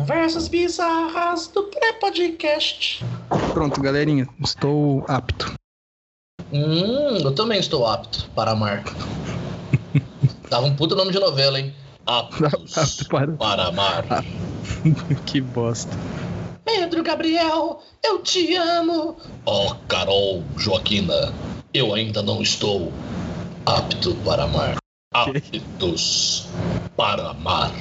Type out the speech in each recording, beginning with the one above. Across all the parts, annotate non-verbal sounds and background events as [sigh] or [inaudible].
Conversas bizarras do pré-podcast. Pronto, galerinha, estou apto. Hum, eu também estou apto para amar. Dava um puta nome de novela, hein? Aptos Apto para- para amar. [laughs] que bosta. Pedro Gabriel, eu te amo. Oh, Carol Joaquina, eu ainda não estou apto para amar. Aptos para amar.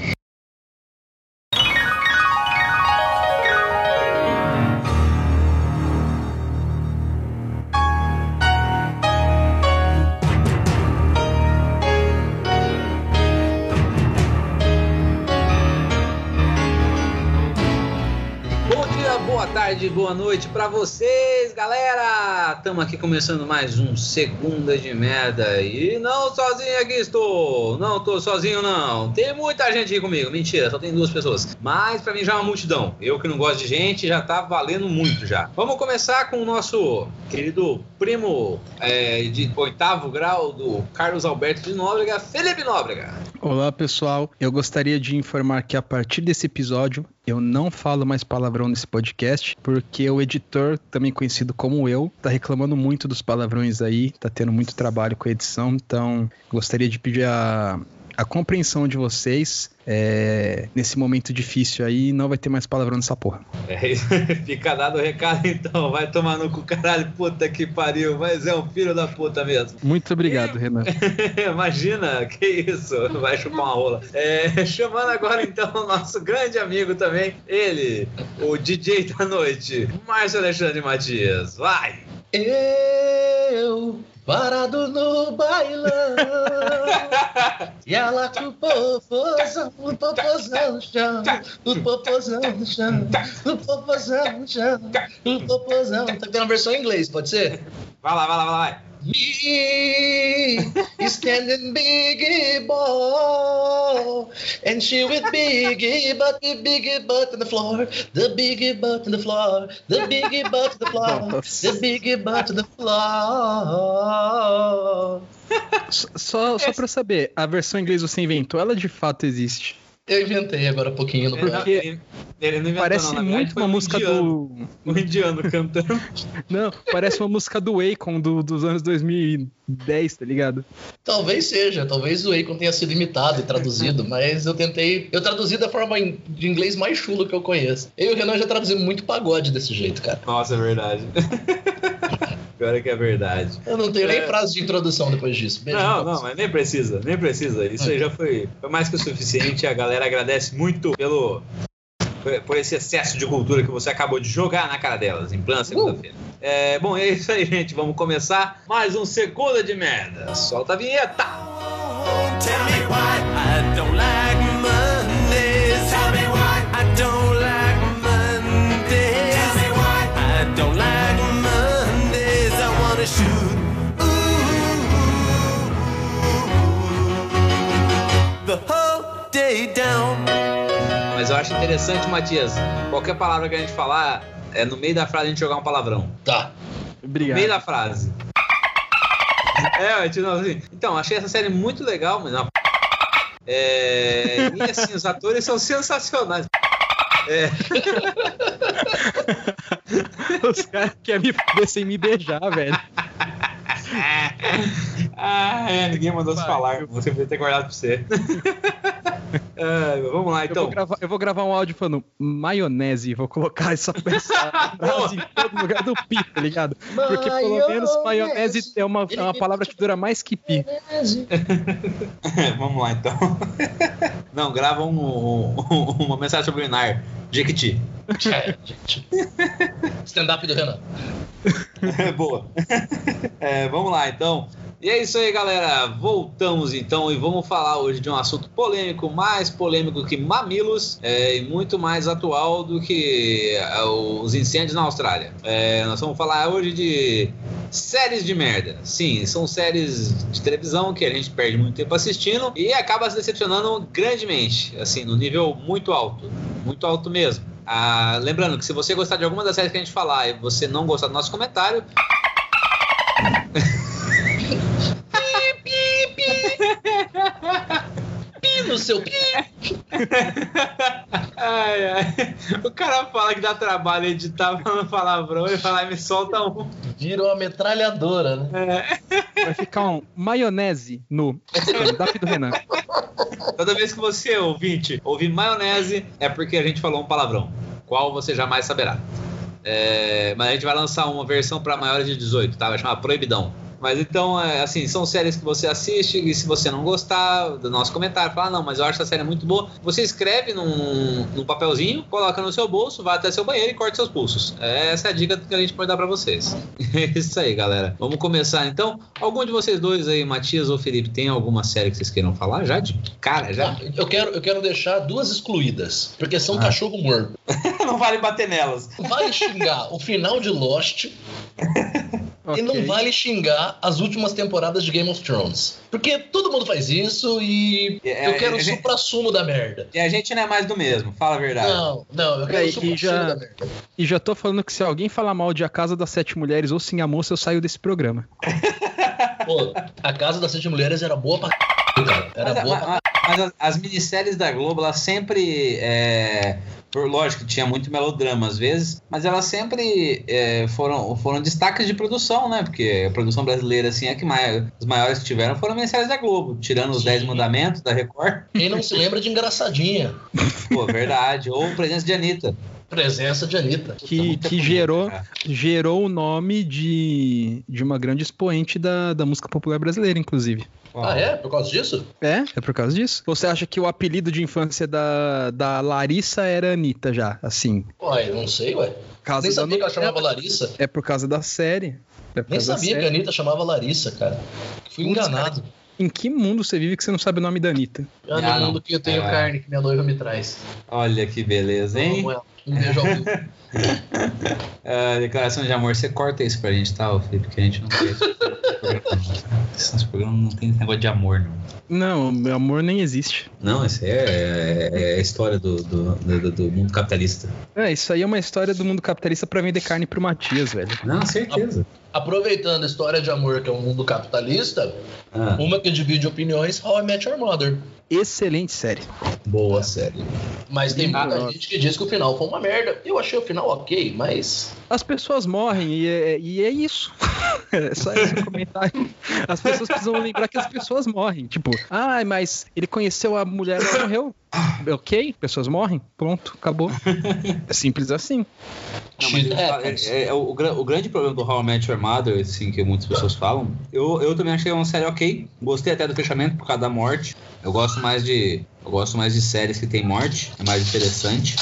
Tarde, boa noite pra vocês, galera! Tamo aqui começando mais um Segunda de Merda e não sozinho aqui estou, não tô sozinho não. Tem muita gente aqui comigo, mentira, só tem duas pessoas. Mas pra mim já é uma multidão. Eu que não gosto de gente já tá valendo muito já. Vamos começar com o nosso querido primo é, de oitavo grau do Carlos Alberto de Nóbrega, Felipe Nóbrega. Olá, pessoal. Eu gostaria de informar que a partir desse episódio eu não falo mais palavrão nesse podcast, porque o editor, também conhecido como eu, tá reclamando muito dos palavrões aí, tá tendo muito trabalho com a edição, então gostaria de pedir a, a compreensão de vocês é, nesse momento difícil aí, não vai ter mais palavrão nessa porra. É, isso. [laughs] fica dado o recado então, vai tomar no cu, caralho, puta que pariu, mas é um filho da puta mesmo. Muito obrigado, Renan. [laughs] Imagina, que isso, vai chupar uma rola. É, chamando agora então o nosso grande amigo também, ele, o DJ da noite, Márcio Alexandre Matias, vai! Eu parado no bailão [laughs] e ela com o popozão, o popozão no chão, o popozão no chão, o popozão no chão, o popozão. Tá tendo a versão em inglês, pode ser? Vai lá, vai lá, vai lá. Me standing biggie ball and she with biggie butt, the biggie butt on the floor, the biggie butt on the floor, the biggie butt on the floor, the biggie butt on the floor. Só, só, pra saber, a versão em inglês você inventou, ela de fato existe. Eu inventei agora há pouquinho no não, programa. ele, não inventou, Parece não, verdade, muito uma um música indiano, do. Um indiano cantando. [laughs] Não, parece uma música do Akon do, dos anos 2010, tá ligado? Talvez seja, talvez o Akon tenha sido imitado e traduzido, [laughs] mas eu tentei. Eu traduzi da forma de inglês mais chulo que eu conheço. Eu e o Renan já traduzimos muito pagode desse jeito, cara. Nossa, é verdade. [laughs] Pior é que é verdade. Eu não tenho É. nem frase de introdução depois disso. Beijo Não, não, mas nem precisa, nem precisa. Isso aí já foi, foi mais que o suficiente. A galera agradece muito pelo por- esse excesso de cultura que você acabou de jogar na cara delas, em plena segunda-feira. É, bom, é isso aí, gente. Vamos começar mais um Segunda de Merda. Solta a vinheta! Tell me why I don't like Mas eu acho interessante, Matias, qualquer palavra que a gente falar, é no meio da frase a gente jogar um palavrão. Tá. No Obrigado. meio da frase. É, não, assim. Então, achei essa série muito legal, mas não. É, e assim, os atores são sensacionais. É, [laughs] Os caras querem me foder sem me beijar, velho. Ah, é, ninguém mandou se falar. Você podia ter guardado pra você. É, [laughs] vamos lá, Eu, então. vou gravar, eu vou gravar um áudio falando maionese e vou colocar essa, [laughs] essa frase em todo lugar do pi, tá ligado? Porque pelo menos maionese é uma, é uma palavra que dura mais que pi. [laughs] vamos lá, então. Não, grava um- um- uma mensagem subliminar. Jequiti. [laughs] É, gente. Stand-up do Renan. Boa. É, vamos lá, então. E é isso aí, galera. Voltamos então e vamos falar hoje de um assunto polêmico, mais polêmico que mamilos é, e muito mais atual do que é, os incêndios na Austrália. É, nós vamos falar hoje de séries de merda. Sim, são séries de televisão que a gente perde muito tempo assistindo e acaba se decepcionando grandemente, assim, no nível muito alto, muito alto mesmo. Ah, lembrando que se você gostar de alguma das séries que a gente falar e você não gostar do nosso comentário, Pi no seu pi. Ai, ai. O cara fala que dá trabalho editar falando [laughs] palavrão e fala, me solta um. Vira uma metralhadora, né? É. Vai ficar um maionese no stand-up do Renan. Toda vez que você, ouvinte, ouvir maionese, é porque a gente falou um palavrão. Qual você jamais saberá. É, mas a gente vai lançar uma versão para maiores de 18, tá? Vai chamar Proibidão. Mas então, é, assim, são séries que você assiste e se você não gostar do nosso comentário, fala, "Ah, não, mas eu acho essa série muito boa, você escreve num, num papelzinho, coloca no seu bolso, vai até seu banheiro e corta seus pulsos. Essa é a dica que a gente pode dar pra vocês. [laughs] É isso aí, galera. Vamos começar então. Algum de vocês dois aí, Matias ou Felipe, tem alguma série que vocês queiram falar? Já de cara, já? Ah, Eu quero, eu quero deixar duas excluídas, porque são Ah. cachorro morto. [laughs] não vale bater nelas. Vale xingar o final de Lost [laughs] e não vale xingar as últimas temporadas de Game of Thrones. Porque todo mundo faz isso e É, eu quero é, o é, supra-sumo da merda. E a gente não é mais do mesmo, fala a verdade. Não, não, eu quero o supra-sumo e já- da merda. E já tô falando que se alguém falar mal de A Casa das Sete Mulheres ou Sim a Moça, eu saio desse programa. Pô, a Casa das Sete Mulheres era boa pra. Cara. Era Mas, boa mas- mas as, as minisséries da Globo, elas sempre. é, por, lógico que tinha muito melodrama às vezes, mas elas sempre é, foram, foram destaques de produção, né? Porque a produção brasileira, assim, é que mais, os maiores que tiveram foram minisséries da Globo, tirando os Sim. 10 Mandamentos da Record. Quem não se lembra de engraçadinha? [laughs] Pô, verdade. Ou presença de Anitta. Presença de Anitta. Que, que gerou, cara. gerou o nome de, de uma grande expoente da, da música popular brasileira, inclusive. Ah, é? Por causa disso? É? É por causa disso? Você acha que o apelido de infância da, da Larissa era Anitta já, assim? Ué, eu não sei, ué. Caso Nem da sabia que ela chamava Larissa. É por causa da série. É Nem da sabia que a série. Anitta chamava Larissa, cara. Fui Putz, enganado. Em que mundo você vive que você não sabe o nome da Anitta? É Ah, no mundo que eu tenho É. carne que minha noiva me traz. Olha que beleza, hein? Amo ela. Um beijo ao vivo. [laughs] Ah, declaração de amor, você corta isso pra gente, tá, Felipe? Que a gente não quer isso. [laughs] Esse programa não tem esse negócio de amor, não. Não, meu amor nem existe. Não, essa é, é- é a história do, do, do- do mundo capitalista. É, isso aí é uma história do mundo capitalista pra vender carne pro Matias, velho. Não, certeza. Aproveitando a história de amor que é um mundo capitalista, Ah, uma que divide opiniões, How I Met Your Mother. Excelente série. boa série. Mas tem muita gente que diz que o final foi uma merda. Eu achei o final ok, mas. As pessoas morrem e é, e é isso. [laughs] É só esse [laughs] comentário. As pessoas precisam lembrar que as pessoas morrem. Tipo, ah, mas ele conheceu a mulher e ela morreu. Ok, pessoas morrem. Pronto, acabou. É simples assim. Não, mas é, é- é o, o grande problema do How I Met Your Mother, assim, que muitas pessoas falam, eu, eu também achei uma série ok. Gostei até do fechamento por causa da morte. Eu gosto mais de. Eu gosto mais de séries que tem morte, é mais interessante.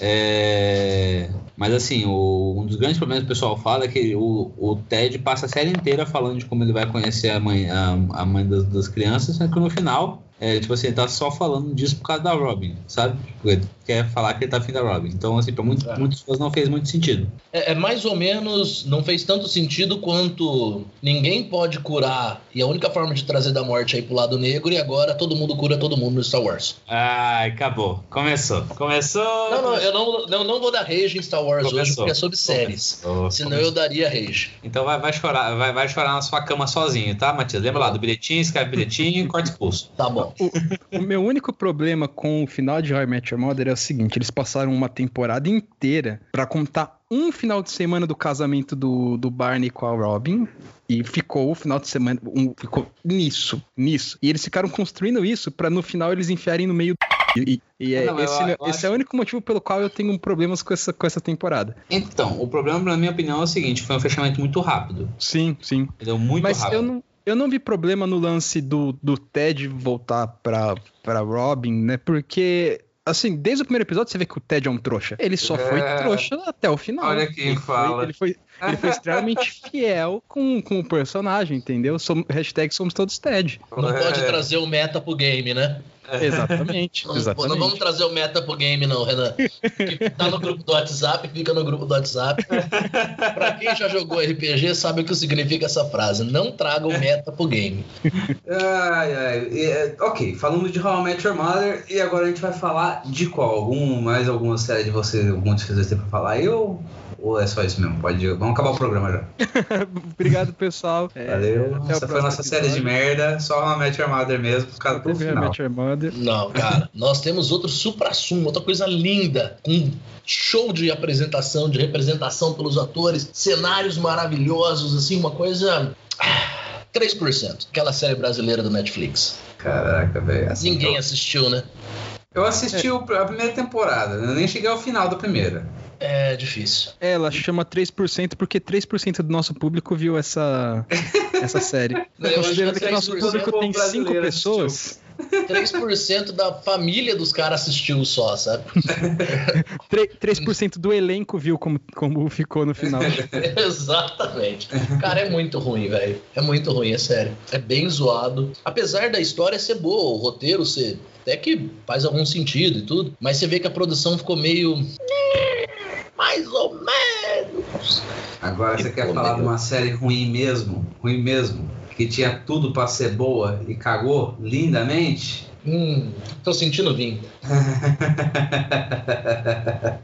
É, Mas assim, o- um dos grandes problemas que o pessoal fala é que o, o Ted passa a série inteira falando de como ele vai conhecer a mãe, a, a mãe das, das crianças, só que no final, é, tipo assim, ele tá só falando disso por causa da Robin, sabe? Tipo, Ele quer falar que ele tá afim da Robin. Então, assim, pra muito, É. muitas pessoas não fez muito sentido. É, é mais ou menos. Não fez tanto sentido quanto ninguém pode curar. E a única forma de trazer da morte é ir pro lado negro. E agora todo mundo cura todo mundo no Star Wars. Ai, acabou. Começou. Começou. Não, não, eu não, não, não vou dar rage em Star Wars hoje Começou. porque é sobre séries. Começou. Senão eu daria rage. Então vai, vai chorar, vai, vai chorar na sua cama sozinho, tá, Matias? Lembra lá do bilhetinho, escreve bilhetinho e corta expulso. Tá bom. O meu único problema com o final de How I Met Your Mother é o seguinte: eles passaram uma temporada inteira pra contar um final de semana do casamento do, do Barney com a Robin. E ficou o final de semana. um- ficou nisso, nisso. E eles ficaram construindo isso pra no final eles enfiarem no meio do. E, e é, Não, mas esse, eu- eu esse acho- é o único motivo pelo qual eu tenho problemas com essa, com essa temporada. Então, o problema, na minha opinião, é o seguinte: foi um fechamento muito rápido. Sim, sim. Entendeu? Muito Mas rápido. eu não, eu não vi problema no lance do, do Ted voltar pra, pra Robin, né? Porque, assim, desde o primeiro episódio você vê que o Ted é um trouxa. Ele só foi É. trouxa até o final. Olha quem ele fala. Foi, ele, foi, ele foi extremamente [laughs] fiel com, com o personagem, entendeu? Som, hashtag somos todos Ted. Não É. pode trazer o meta pro game, né? [laughs] Exatamente, Não, exatamente. não vamos trazer o meta pro game, não, Renan. Que tá no grupo do WhatsApp, fica no grupo do WhatsApp. pra quem já jogou RPG, sabe o que significa essa frase. Não traga o meta pro game. Ai, ai. E, é, ok, falamos de How I Met Your Mother e agora a gente vai falar de qual? Algum, mais alguma série de vocês, algum de vocês tem pra falar aí ou, é só isso mesmo? Pode, vamos acabar o programa já. [laughs] Obrigado, pessoal. [laughs] É, Valeu. até o Essa foi a nossa série de episódio. merda, só Met Your Mother mesmo, por causa do final. Mother. Brother. Não, cara. [laughs] Nós temos outro supra-sumo, outra coisa linda, com show de apresentação, de representação pelos atores, cenários maravilhosos, assim, uma coisa. ah, 3%. Aquela série brasileira do Netflix. Caraca, velho. Assim, Ninguém eu, assistiu, né? eu assisti o- a primeira temporada, eu nem cheguei ao final da primeira. É difícil. É, ela chama 3% porque 3% do nosso público viu essa, [laughs] essa série. Eu Considerando que o nosso 3% público tem povo 5 brasileiro pessoas, 3% da família dos caras assistiu só, sabe? [laughs] 3%, 3% do elenco viu como, como ficou no final. [laughs] Exatamente. Cara, é muito ruim, velho. É muito ruim, é sério. É bem zoado. Apesar da história ser boa, o roteiro ser. Até que faz algum sentido e tudo. Mas você vê que a produção ficou meio. Mais ou menos. Agora você Que quer porra, falar de meu. uma série ruim mesmo? Ruim mesmo? Que tinha tudo pra ser boa e cagou lindamente? Hum, tô sentindo vinho. [laughs]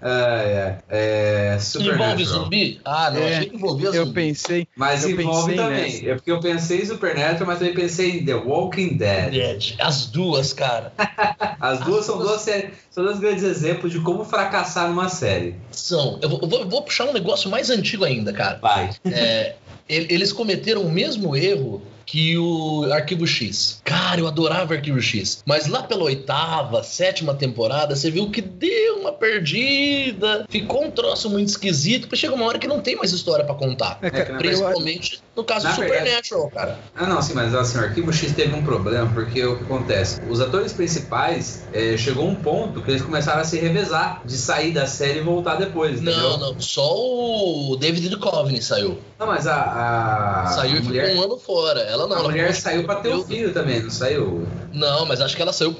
ai. É. Envolve zumbi? Ah, não. É, achei que envolvia Eu zumbi. pensei, Mas Eu envolve pensei também. nessa. É porque eu pensei em Supernatural, mas também pensei em The Walking Dead. Dead. As duas, cara. [laughs] As duas são duas séries, são dois grandes exemplos de como fracassar numa série. São. Eu vou, eu vou- eu puxar um negócio mais antigo ainda, cara. Vai. É, eles cometeram o mesmo erro que o Arquivo X. Cara, eu adorava Arquivo X. Mas lá pela oitava, sétima temporada, você viu que deu uma perdida. Ficou um troço muito esquisito. Porque chega uma hora que não tem mais história pra contar. é, cara, eu- Principalmente no caso na do verdade- Supernatural, cara. Ah, não, sim, mas assim, o Arquivo X teve um problema, porque o que acontece? Os atores principais eh, chegou um ponto que eles começaram a se revezar de sair da série e voltar depois, entendeu? Não, não. Só o David Duchovny saiu. Não, mas a, a, saiu e mulher, ficou um ano fora. Ela não. a ela mulher saiu pra ter eu- filho também, não saiu? Não, mas acho que ela saiu.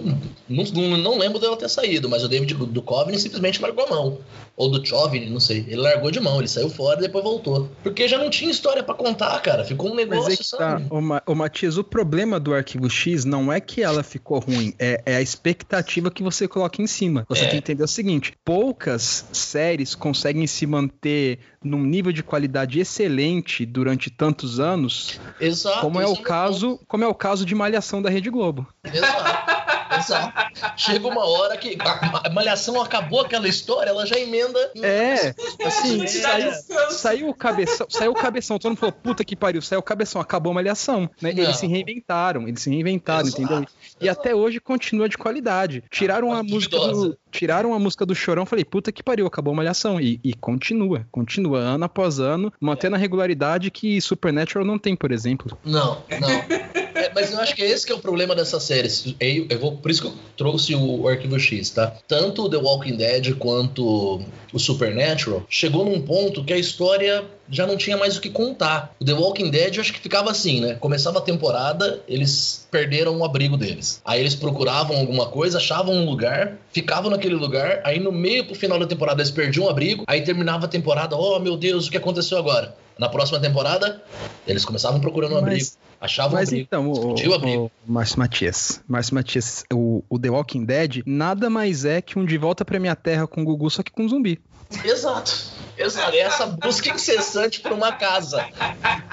Não, não, não lembro dela ter saído, mas o David Duchovny simplesmente largou a mão. Ou do Chovny, não sei. Ele largou de mão, ele saiu fora e depois voltou. Porque já não tinha história pra contar, cara. Ficou um Mas negócio, é que tá, sabe? ô, Ma- ô Matias, o problema do Arquivo X não é que ela ficou ruim, é, é a expectativa que você coloca em cima. Você É. tem que entender o seguinte: poucas séries conseguem se manter num nível de qualidade excelente durante tantos anos, Exato. como é o meu caso, como é o caso de Malhação da Rede Globo. Exato. Exato. Chega uma hora que a, a malhação acabou aquela história, ela já emenda. É, assim, É. saiu, saiu o cabeção, saiu o cabeção, todo mundo falou, puta que pariu, saiu o cabeção, acabou a malhação, né? Não. Eles se reinventaram, eles se reinventaram, Exato, entendeu? E até hoje continua de qualidade. Tiraram a Mas música do, tiraram a música do Chorão, falei, puta que pariu, acabou a malhação e, e continua, continua ano após ano, mantendo a regularidade que Supernatural não tem, por exemplo. Não, não. É, mas eu acho que esse que é o problema dessa série. Eu, eu vou, por isso que eu trouxe o Arquivo X, tá? Tanto o The Walking Dead quanto o Supernatural chegou num ponto que a história já não tinha mais o que contar. O The Walking Dead eu acho que ficava assim, né? Começava a temporada, eles perderam o abrigo deles. Aí eles procuravam alguma coisa, achavam um lugar, ficavam naquele lugar, aí no meio pro final da temporada eles perdiam o abrigo, aí terminava a temporada, oh meu Deus, o que aconteceu agora? Na próxima temporada, eles começavam procurando um Mas- abrigo, achavam um Mas abrigo. então, o, o o Márcio Matias, Márcio Matias, o, o The Walking Dead nada mais é que um De Volta pra Minha Terra com o Gugu, só que com zumbi. Exato. Exato. É essa busca incessante por uma casa.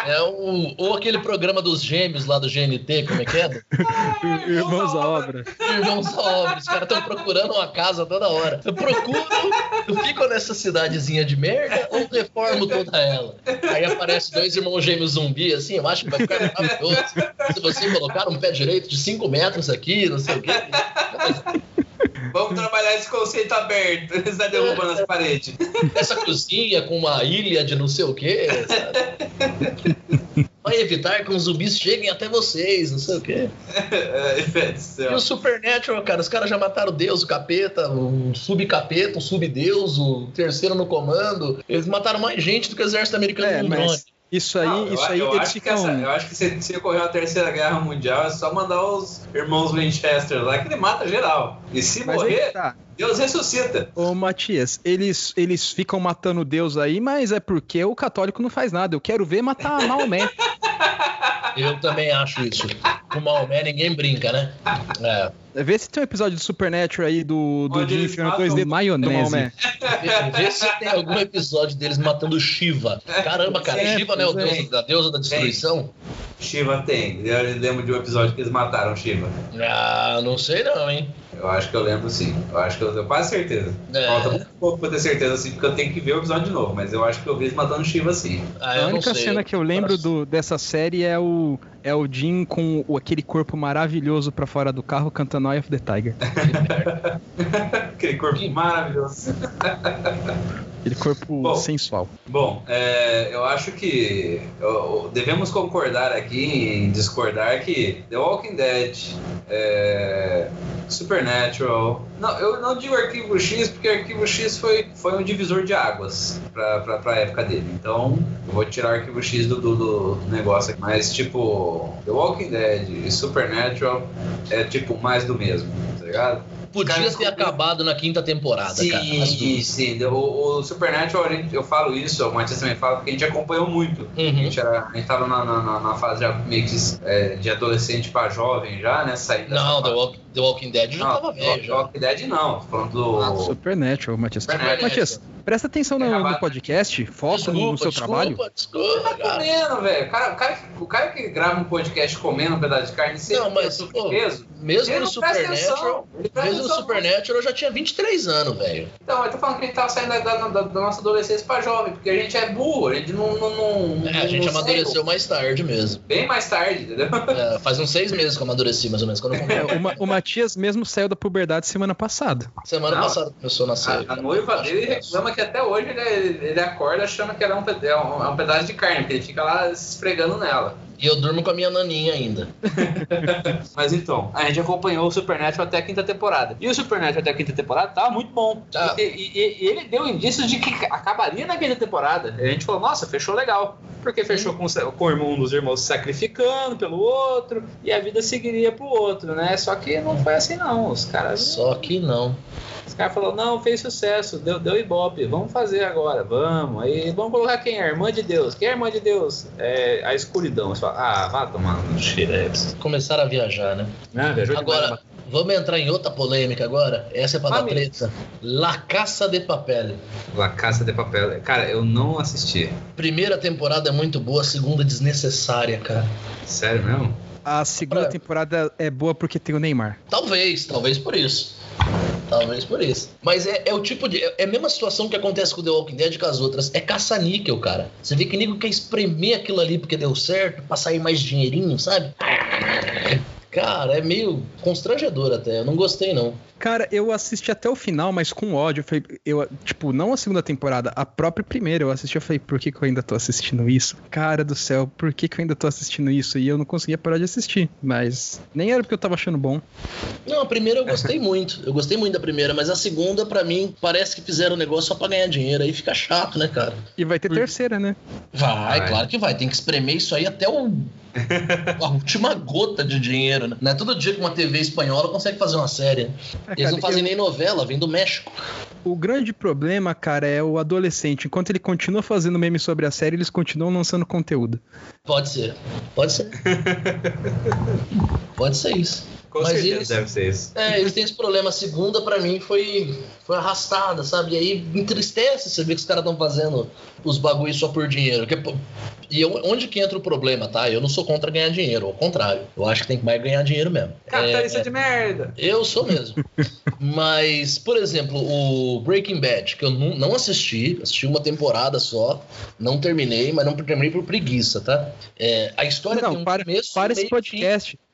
É o, ou aquele programa dos gêmeos lá do GNT, como é que é? [laughs] Irmãos à obra. Irmãos à obra. Os caras estão procurando uma casa toda hora. Eu procuro, eu fico nessa cidadezinha de merda ou reformo toda ela? Aí aparece dois irmãos gêmeos zumbi, assim, eu acho que vai ficar maravilhoso. Se você colocar um pé direito de 5 metros aqui, não sei o quê. Trabalhar esse conceito aberto. [laughs] Você está derrubando as paredes. [laughs] essa cozinha com uma ilha de não sei o quê, sabe? Vai evitar que os zumbis cheguem até vocês, não sei o quê. E céu. o Supernatural, cara, os caras já mataram o Deus, o capeta, o subcapeta, o subdeus, o terceiro no comando. Eles mataram mais gente do que o exército americano É, no mas isso aí, Não, eu, isso aí eu eles acho que ficam. essa- eu acho que se, se ocorrer a terceira guerra mundial, é só mandar os irmãos Winchester lá que ele mata geral. E se Mas morrer, tá. Deus ressuscita. Ô Matias, eles, eles ficam matando Deus aí, mas é porque o católico não faz nada. Eu quero ver matar [laughs] Maomé. Eu também acho isso. Com o Maomé ninguém brinca, né? É. Vê se tem um episódio do Supernatural aí do, do Jim eles enfiando matam dois dedos do maionese. Maomé. Vê, vê se tem algum episódio deles matando Shiva. Caramba, cara, É, Shiva não é o deus da deusa da destruição? Shiva tem. Eu lembro de um episódio que eles mataram Shiva. Ah, não sei não, hein? Eu acho que eu lembro sim. Eu acho que eu tenho quase certeza. É. Falta muito pouco pra ter certeza, assim, porque eu tenho que ver o episódio de novo. Mas eu acho que eu vi eles matando Shiva sim. Ah, A única cena que eu lembro do, dessa série é o, é o Jim com o- aquele corpo maravilhoso pra fora do carro cantando Eye of the Tiger. [laughs] [laughs] Aquele corpo maravilhoso. [laughs] Aquele corpo Bom. sensual. Bom, é, eu acho que eu- devemos concordar aqui em discordar que The Walking Dead, é, Supernatural. Não, eu não digo Arquivo X porque Arquivo X foi, foi um divisor de águas pra, pra, pra época dele. Então eu vou tirar Arquivo X do, do, do negócio aqui. Mas, tipo, The Walking Dead e Supernatural é tipo mais do mesmo, tá ligado? Podia Cara, ter acabado na quinta temporada, cara. as Sim, sim. O, o Supernatural, a eu falo isso, o Matias também fala, porque a gente acompanhou muito. A Uhum. gente, era, a gente tava na, na, na- fase já meio que é, de adolescente pra jovem já, né? Saindo dessa Não, The. Walk- The Walking Dead já Não, tava The velho. Já. Walking Dead não, falando do... Ah, Supernatural, Matias. Supernatural. Matias, presta atenção no, no podcast, foca no, no seu trabalho. Desculpa, Tá cara. comendo, velho. O cara, o, cara, que- o cara que grava um podcast comendo um pedaço de carne sem Não, mas, pô, peso, Mesmo no Supernatural, mesmo no. Supernatural eu já tinha 23 anos, velho. Então, eu tô falando que a gente tava saindo da, da- da- da nossa adolescência pra jovem, porque a gente é burro, a gente não... não, não É, a gente não amadureceu mais tarde mesmo. Bem mais tarde, entendeu? É, faz uns seis meses que eu amadureci, mais ou menos, quando eu É, comprei. o, Ma- o Matias mesmo saiu da puberdade semana passada. Semana Não. passada começou a nascer. A, a noiva dele reclama que até hoje ele, ele acorda achando que ela é um, é um- é um pedaço de carne, porque ele fica lá se esfregando nela. E eu durmo com a minha naninha ainda. [laughs] Mas então, a gente acompanhou o Supernatural até a quinta temporada. E o Supernatural até a quinta temporada tava muito bom. Tá. E, e- e ele deu indícios de que acabaria na quinta temporada. E a gente falou, nossa, fechou legal. Porque fechou com, o- com o irmão- um dos irmãos se sacrificando pelo outro, e a vida seguiria pro outro, né? Só que não foi assim não. Os caras. Só que não. Os caras falaram, não, fez sucesso, deu, deu ibope, vamos fazer agora, vamos. Aí vamos colocar quem é? Irmã de Deus. Quem é a irmã de Deus? É a escuridão. Você fala, ah, vá tomar no X. Começaram a viajar, né? Ah, viajou demais, Agora, vamos entrar em outra polêmica agora. Essa é pra dar Amigo. treta. La Caça de Papel. La Casa de Papel. Cara, eu não assisti. Primeira temporada é muito boa, a segunda desnecessária, cara. Sério mesmo? A segunda Pra- temporada é boa porque tem o Neymar. Talvez, talvez por isso. Talvez por isso. Mas é, é o tipo de. É a mesma situação que acontece com The Walking Dead com as outras. É caça-níquel, cara. Você vê que nego quer espremer aquilo ali porque deu certo, pra sair mais dinheirinho, sabe? Cara, é meio constrangedor até. Eu não gostei, não. Cara, eu assisti até o final, mas com ódio. Eu falei, eu, tipo, não a segunda temporada, a própria primeira eu assisti. Eu falei, por que, que eu ainda tô assistindo isso? Cara do céu, por que, que eu ainda tô assistindo isso? E eu não conseguia parar de assistir. Mas nem era porque eu tava achando bom. Não, a primeira eu gostei [laughs] muito. Eu gostei muito da primeira, mas a segunda, pra mim, parece que fizeram o negócio só pra ganhar dinheiro. Aí fica chato, né, cara? E vai ter Por- terceira, né? Vai, Vai. claro que vai. Tem que espremer isso aí até o. a última gota de dinheiro, né? É todo dia que uma TV espanhola consegue fazer uma série. Ah, Eles cara, não fazem eu- nem novela, vem do México. O grande problema, cara, é o adolescente. Enquanto ele continua fazendo meme sobre a série, eles continuam lançando conteúdo. Pode ser. Pode ser. [laughs] Pode ser isso. Com Mas certeza eles- deve ser isso. É, eles têm esse problema. A segunda, pra mim, foi, foi arrastada, sabe? E aí entristece você ver que os caras estão fazendo os bagulhos só por dinheiro. Que e eu- onde que entra o problema, tá? Eu não sou contra ganhar dinheiro, ao contrário. Eu acho que tem que mais ganhar dinheiro mesmo. Capitalista É, de merda. Eu sou mesmo. [laughs] Mas, por exemplo, o Breaking Bad, que eu não, não assisti, assisti uma temporada só, não terminei, mas não terminei por preguiça, tá? É, a história tem Não, um para, começo, para esse e fim.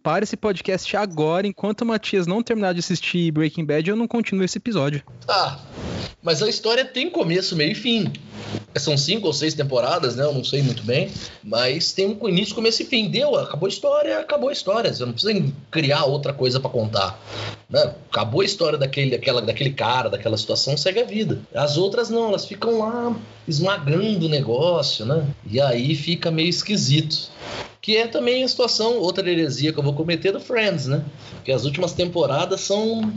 Para esse podcast agora, enquanto o Matias não terminar de assistir Breaking Bad, eu não continuo esse episódio. Tá. Mas a história tem começo, meio e fim. São cinco ou seis temporadas, né? Eu não sei muito bem. Mas tem um início, começo e fim. Deu, acabou a história, acabou a história. Você não precisa criar outra coisa pra contar. Né? Acabou a história daquele, daquela, daquele cara, daquela situação, segue a vida. As outras não, elas ficam lá esmagando o negócio, né? E aí fica meio esquisito. Que é também a situação, outra heresia que eu vou cometer do Friends, né? Porque as últimas temporadas são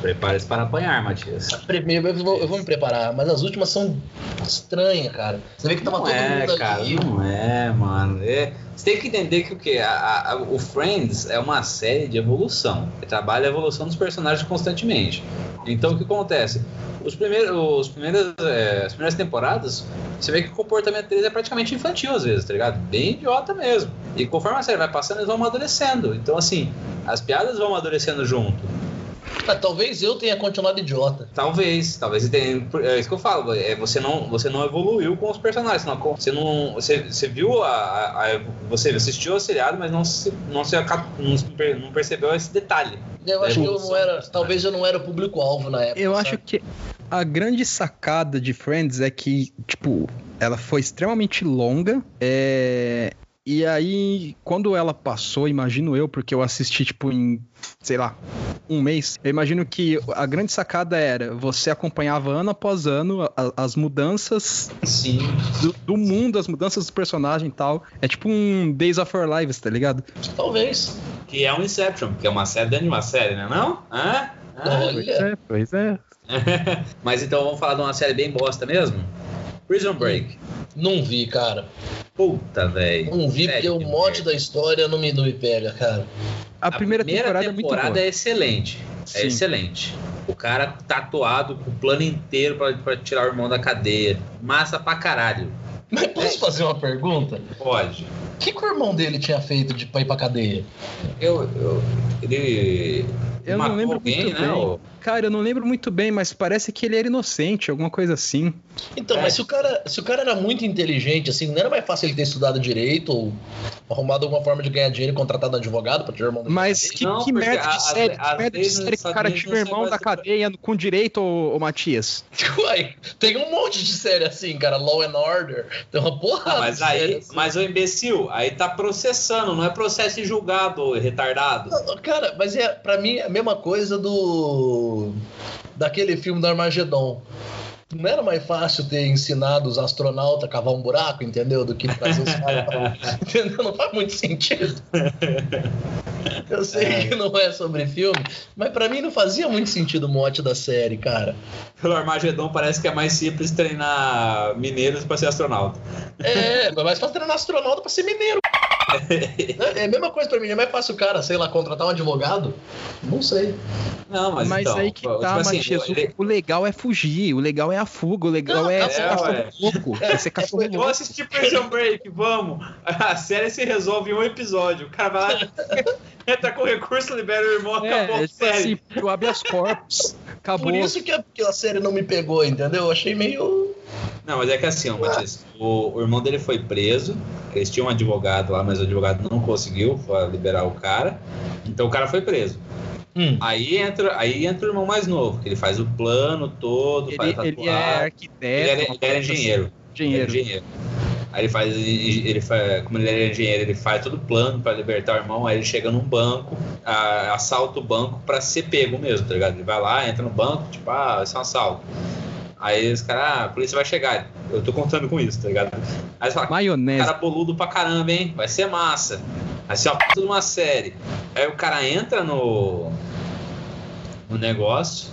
Prepare-se para apanhar, Matias. Primeiro, eu vou, eu vou me preparar, mas as últimas são estranhas, cara. Você vê que tava Não todo é, mundo cara, ali. não é, mano. É, Você tem que entender que o a- o Friends é uma série de evolução. Ele trabalha a evolução dos personagens constantemente. Então o que acontece? Os primeiros, os primeiros, é, as primeiras temporadas, você vê que o comportamento deles é praticamente infantil às vezes, tá ligado? Bem idiota mesmo. E conforme a série vai passando, eles vão amadurecendo. Então, assim, as piadas vão amadurecendo junto. Ah, talvez eu tenha continuado idiota. Talvez, talvez você tenha. É isso que eu falo, é, você, não, você não evoluiu com os personagens. Não, você não. Você, você viu a, a- a- Você assistiu ao seriado, mas não, se, não, se, não, não percebeu esse detalhe. Eu acho que eu não evolução. era. Talvez eu não era o público-alvo na época. Eu sabe? acho que a grande sacada de Friends é que, tipo, ela foi extremamente longa. é, E aí, quando ela passou, imagino eu, porque eu assisti, tipo, em, sei lá, um mês, eu imagino que a grande sacada era você acompanhava ano após ano a- as mudanças Sim. do, do mundo, as mudanças dos personagens e tal. É tipo um Days of Our Lives, tá ligado? Talvez. Que é um Inception, que é uma série dentro de uma série, né? Não? Hã? Hã? Olha. Pois é, pois é. [laughs] Mas então vamos falar de uma série bem bosta mesmo? Prison Break. Não vi, cara. Puta, velho. Não vi porque o mote da história não me, não me pega, cara. A, primeira, temporada, é muito temporada boa. é excelente. É Sim. excelente. O cara tatuado com o plano inteiro pra, pra tirar o irmão da cadeia. Massa pra caralho. Mas posso fazer uma pergunta? Pode. O que, que o irmão dele tinha feito de pra ir pra cadeia? Eu. eu ele. Eu não lembro alguém, muito né? bem. ô? Cara, eu não lembro muito bem, mas parece que ele era inocente, alguma coisa assim. Então, É. mas se o, cara, se o cara era muito inteligente, assim, não era mais fácil ele ter estudado direito ou arrumado alguma forma de ganhar dinheiro e contratado um advogado pra tirar o irmão dele? Mas pra que, Não, que merda a- de série, ve- que merda de série que o cara tira o irmão da cadeia com direito, ô, ô Matias? [laughs] Uai, tem um monte de série assim, cara. Law and Order. Tem uma porrada Ah, mas de série aí, assim. mas o imbecil, aí tá processando, não é processo e julgado, retardado. Não, Cara, mas é, pra mim é a mesma coisa do. daquele filme do Armagedon. Não era mais fácil ter ensinado os astronautas a cavar um buraco, entendeu? Do que fazer os caras. [laughs] entendeu? Não faz muito sentido. [laughs] Eu sei É. que não é sobre filme, mas pra mim não fazia muito sentido o mote da série, cara. Pelo Armagedon parece que é mais simples treinar mineiros pra ser astronauta. É, mas mais fácil treinar astronauta pra ser mineiro. [laughs] É a mesma coisa pra mim, é mais fácil o cara, sei lá, contratar um advogado? Não sei. Não, mas, Mas, então, aí que tipo tá, assim, Matias. o- ele- O legal é fugir, o legal é a fuga, o legal Não, é é, ser ué. cachorro louco. É ser cachorro Vou louco. assistir Prison Break, vamos! A série se resolve em um episódio. O cara vai lá, [laughs] entra com recurso, libera o irmão, É, acabou é a tipo série. assim, tu abre as corpos, acabou. Por isso que a, que a série não me pegou, entendeu? Eu achei meio. Não, mas é que assim, ó, Matias, o, o irmão dele foi preso, eles tinham um advogado lá, mas o advogado não conseguiu liberar o cara, então o cara foi preso. Hum. Aí entra, aí entra o irmão mais novo, que ele faz o plano todo, Ele, faz ele tatuagem. é Ele era, arquiteto. ele era engenheiro. engenheiro. Ele era engenheiro. Aí ele faz, ele faz, como ele era engenheiro, ele faz todo o plano para libertar o irmão. Aí ele chega num banco, a- assalta o banco para ser pego mesmo, tá ligado? Ele vai lá, entra no banco, tipo, ah, esse é um assalto. Aí os caras, ah, a polícia vai chegar. Eu tô contando com isso, tá ligado? Aí você fala, Maionese. cara boludo pra caramba, hein? Vai ser massa. Vai ser uma puta de uma série. Aí o cara entra no, no negócio,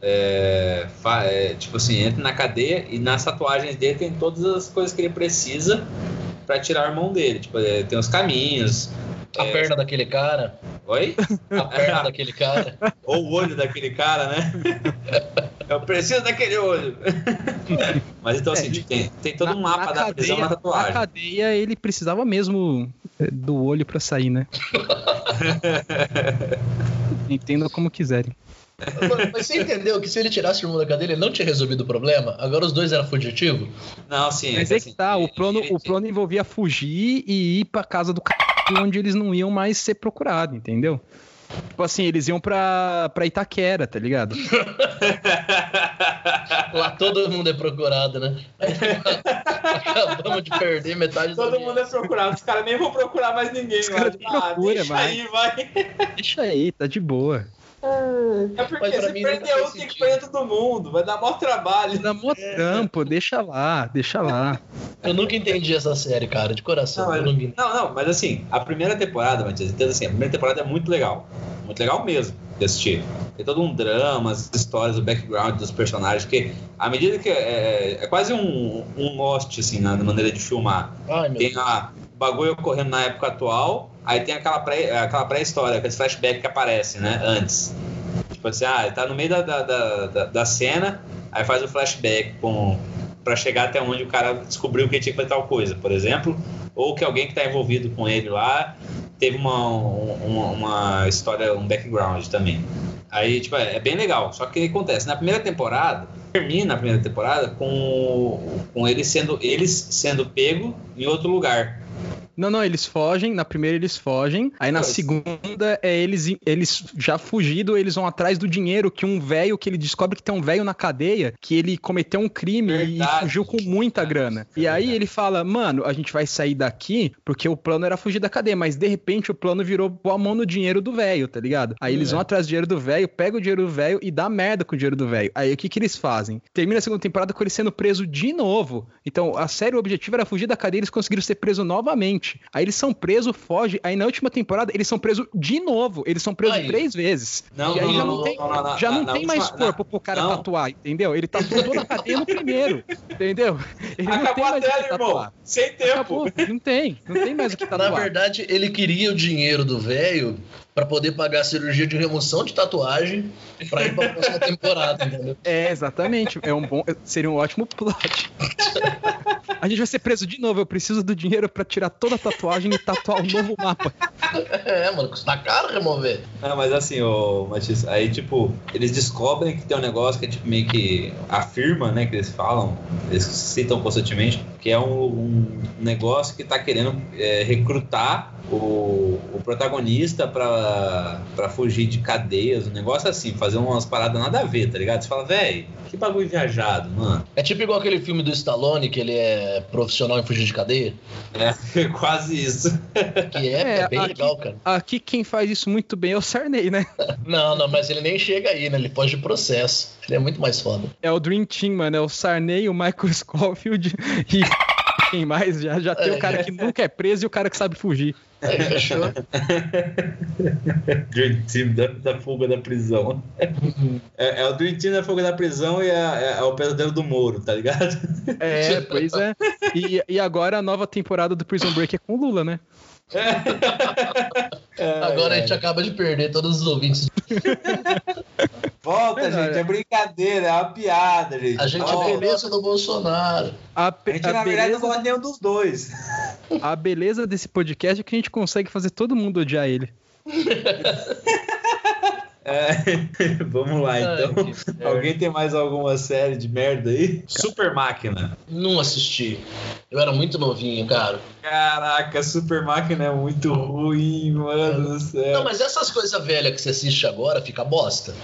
é, fa- é, tipo assim, entra na cadeia e nas tatuagens dele tem todas as coisas que ele precisa pra tirar o irmão dele. Tipo, é, tem os caminhos. A é, perna daquele cara. Oi? A perna daquele cara. [laughs] Ou o olho daquele cara, né? [laughs] Eu preciso daquele olho. [laughs] Mas então, assim, É, tem, tem todo Na- um mapa na da prisão na Na tatuagem. cadeia, ele precisava mesmo é, do olho pra sair, né? [laughs] Entenda como quiserem. Mas, você entendeu que se ele tirasse o irmão da cadeira, ele não tinha resolvido o problema? Agora os dois eram fugitivos? Não, sim. Mas é assim, que tá, o plano, ele- o plano envolvia fugir e ir pra casa do cara onde eles não iam mais ser procurados, entendeu? Tipo assim, eles iam pra, pra Itaquera, tá ligado? [laughs] Lá todo mundo é procurado, né? Acabamos de perder metade Todo da mundo é procurado, os caras nem vão procurar mais ninguém. Os caras procura deixa mais. aí, vai. Deixa aí, tá de boa. É porque Mas se mim faz um, tem que prender todo mundo. Vai dar maior trabalho. Dá mó trampo, deixa lá, deixa lá. Eu nunca entendi essa série, cara, de coração. Não, eu não não, não, mas assim, a primeira temporada, Matias, entenda assim, a primeira temporada é muito legal. Muito legal mesmo de assistir. tem todo um drama, as histórias, o background dos personagens, porque à medida que é, é quase um, um Lost, assim, na maneira de filmar. Ai, meu Tem a o bagulho ocorrendo na época atual, aí tem aquela pré- aquela pré-história, aquele flashback que aparece, né, antes. Tipo assim, ah, tá no meio da, da, da, da- cena, aí faz o flashback para chegar até onde o cara descobriu que ele tinha que fazer tal coisa, por exemplo, ou que alguém que tá envolvido com ele lá teve uma, uma, uma história, um background também. Aí, tipo, é, é bem legal. Só que acontece? Na primeira temporada, termina a primeira temporada com, com eles sendo eles sendo pego em outro lugar. Não, não, eles fogem. Na primeira eles fogem. Aí na segunda é eles, eles já fugido, eles vão atrás do dinheiro que um velho, que ele descobre que tem um velho na cadeia, que ele cometeu um crime e Verdade. fugiu com muita grana. E aí Verdade. ele fala, mano, a gente vai sair daqui porque o plano era fugir da cadeia, mas de repente o plano virou pôr a mão no dinheiro do velho, tá ligado? Aí eles É. vão atrás do dinheiro do velho, pegam o dinheiro do velho e dá merda com o dinheiro do velho. Aí o que que eles fazem? Termina a segunda temporada com ele sendo preso de novo. Então a série, o objetivo era fugir da cadeia, eles conseguiram ser presos novamente. Aí eles são presos, fogem. Aí na última temporada eles são presos de novo. Eles são presos Aí. três vezes. Não, e aí não, já não, não, tem, não, não, já na- não na tem mais corpo pro cara não. tatuar, entendeu? Ele tatuou toda a cadeia no primeiro, [laughs] entendeu? Ele não tem Acabou a tela, irmão. tatuar. Sem tempo. Acabou, não tem, não tem mais o que Na tatuar. verdade, ele queria o dinheiro do velho pra poder pagar a cirurgia de remoção de tatuagem pra ir pra próxima [laughs] temporada, entendeu? É, exatamente. É um bom, seria um ótimo plot. A gente vai ser preso de novo. Eu preciso do dinheiro pra tirar toda a tatuagem e tatuar um novo mapa. É, mano, custa caro remover. Não, mas assim, ô Matias, aí tipo, eles descobrem que tem um negócio que é tipo meio que afirma, né, que eles falam, eles citam constantemente, que é um, um negócio que tá querendo é, recrutar o, o protagonista pra, pra fugir de cadeias, um negócio assim, fazer umas paradas nada a ver, tá ligado? Você fala, véi, que bagulho viajado, mano. É tipo igual aquele filme do Stallone, que ele é profissional em fugir de cadeia. É [laughs] quase isso. Que é, É, é bem aqui- legal, cara. Aqui quem faz isso muito bem é o Sarney, né? [laughs] Não, não, mas ele nem chega aí, né? Ele foge de processo. Ele é muito mais foda. É o Dream Team, mano. É o Sarney, o Michael Scofield [laughs] e quem mais? Já, já tem o cara que nunca é preso e o cara que sabe fugir. Aí, fechou. [laughs] Dream Team da, da fuga da prisão. É, é o Dream Team da fuga da prisão e é, é- é o pesadelo do Moro, tá ligado? É, pois é. E, e agora a nova temporada do Prison Break é com o Lula, né? [laughs] Agora a gente acaba de perder todos os ouvintes. Volta, Verdade. gente, é brincadeira, é uma piada, gente. A gente Volta. é beleza do Bolsonaro. A, A gente, a na verdade, não beleza, gosta nenhum dos dois. a beleza desse podcast é que a gente consegue fazer todo mundo odiar ele. [laughs] É, [laughs] vamos lá, Ai, então. merda. Alguém tem mais alguma série de merda aí? Super Máquina. Não assisti. Eu era muito novinho, cara. Caraca, Super Máquina é muito ruim, mano do céu. Não, mas essas coisas velhas que você assiste agora fica bosta.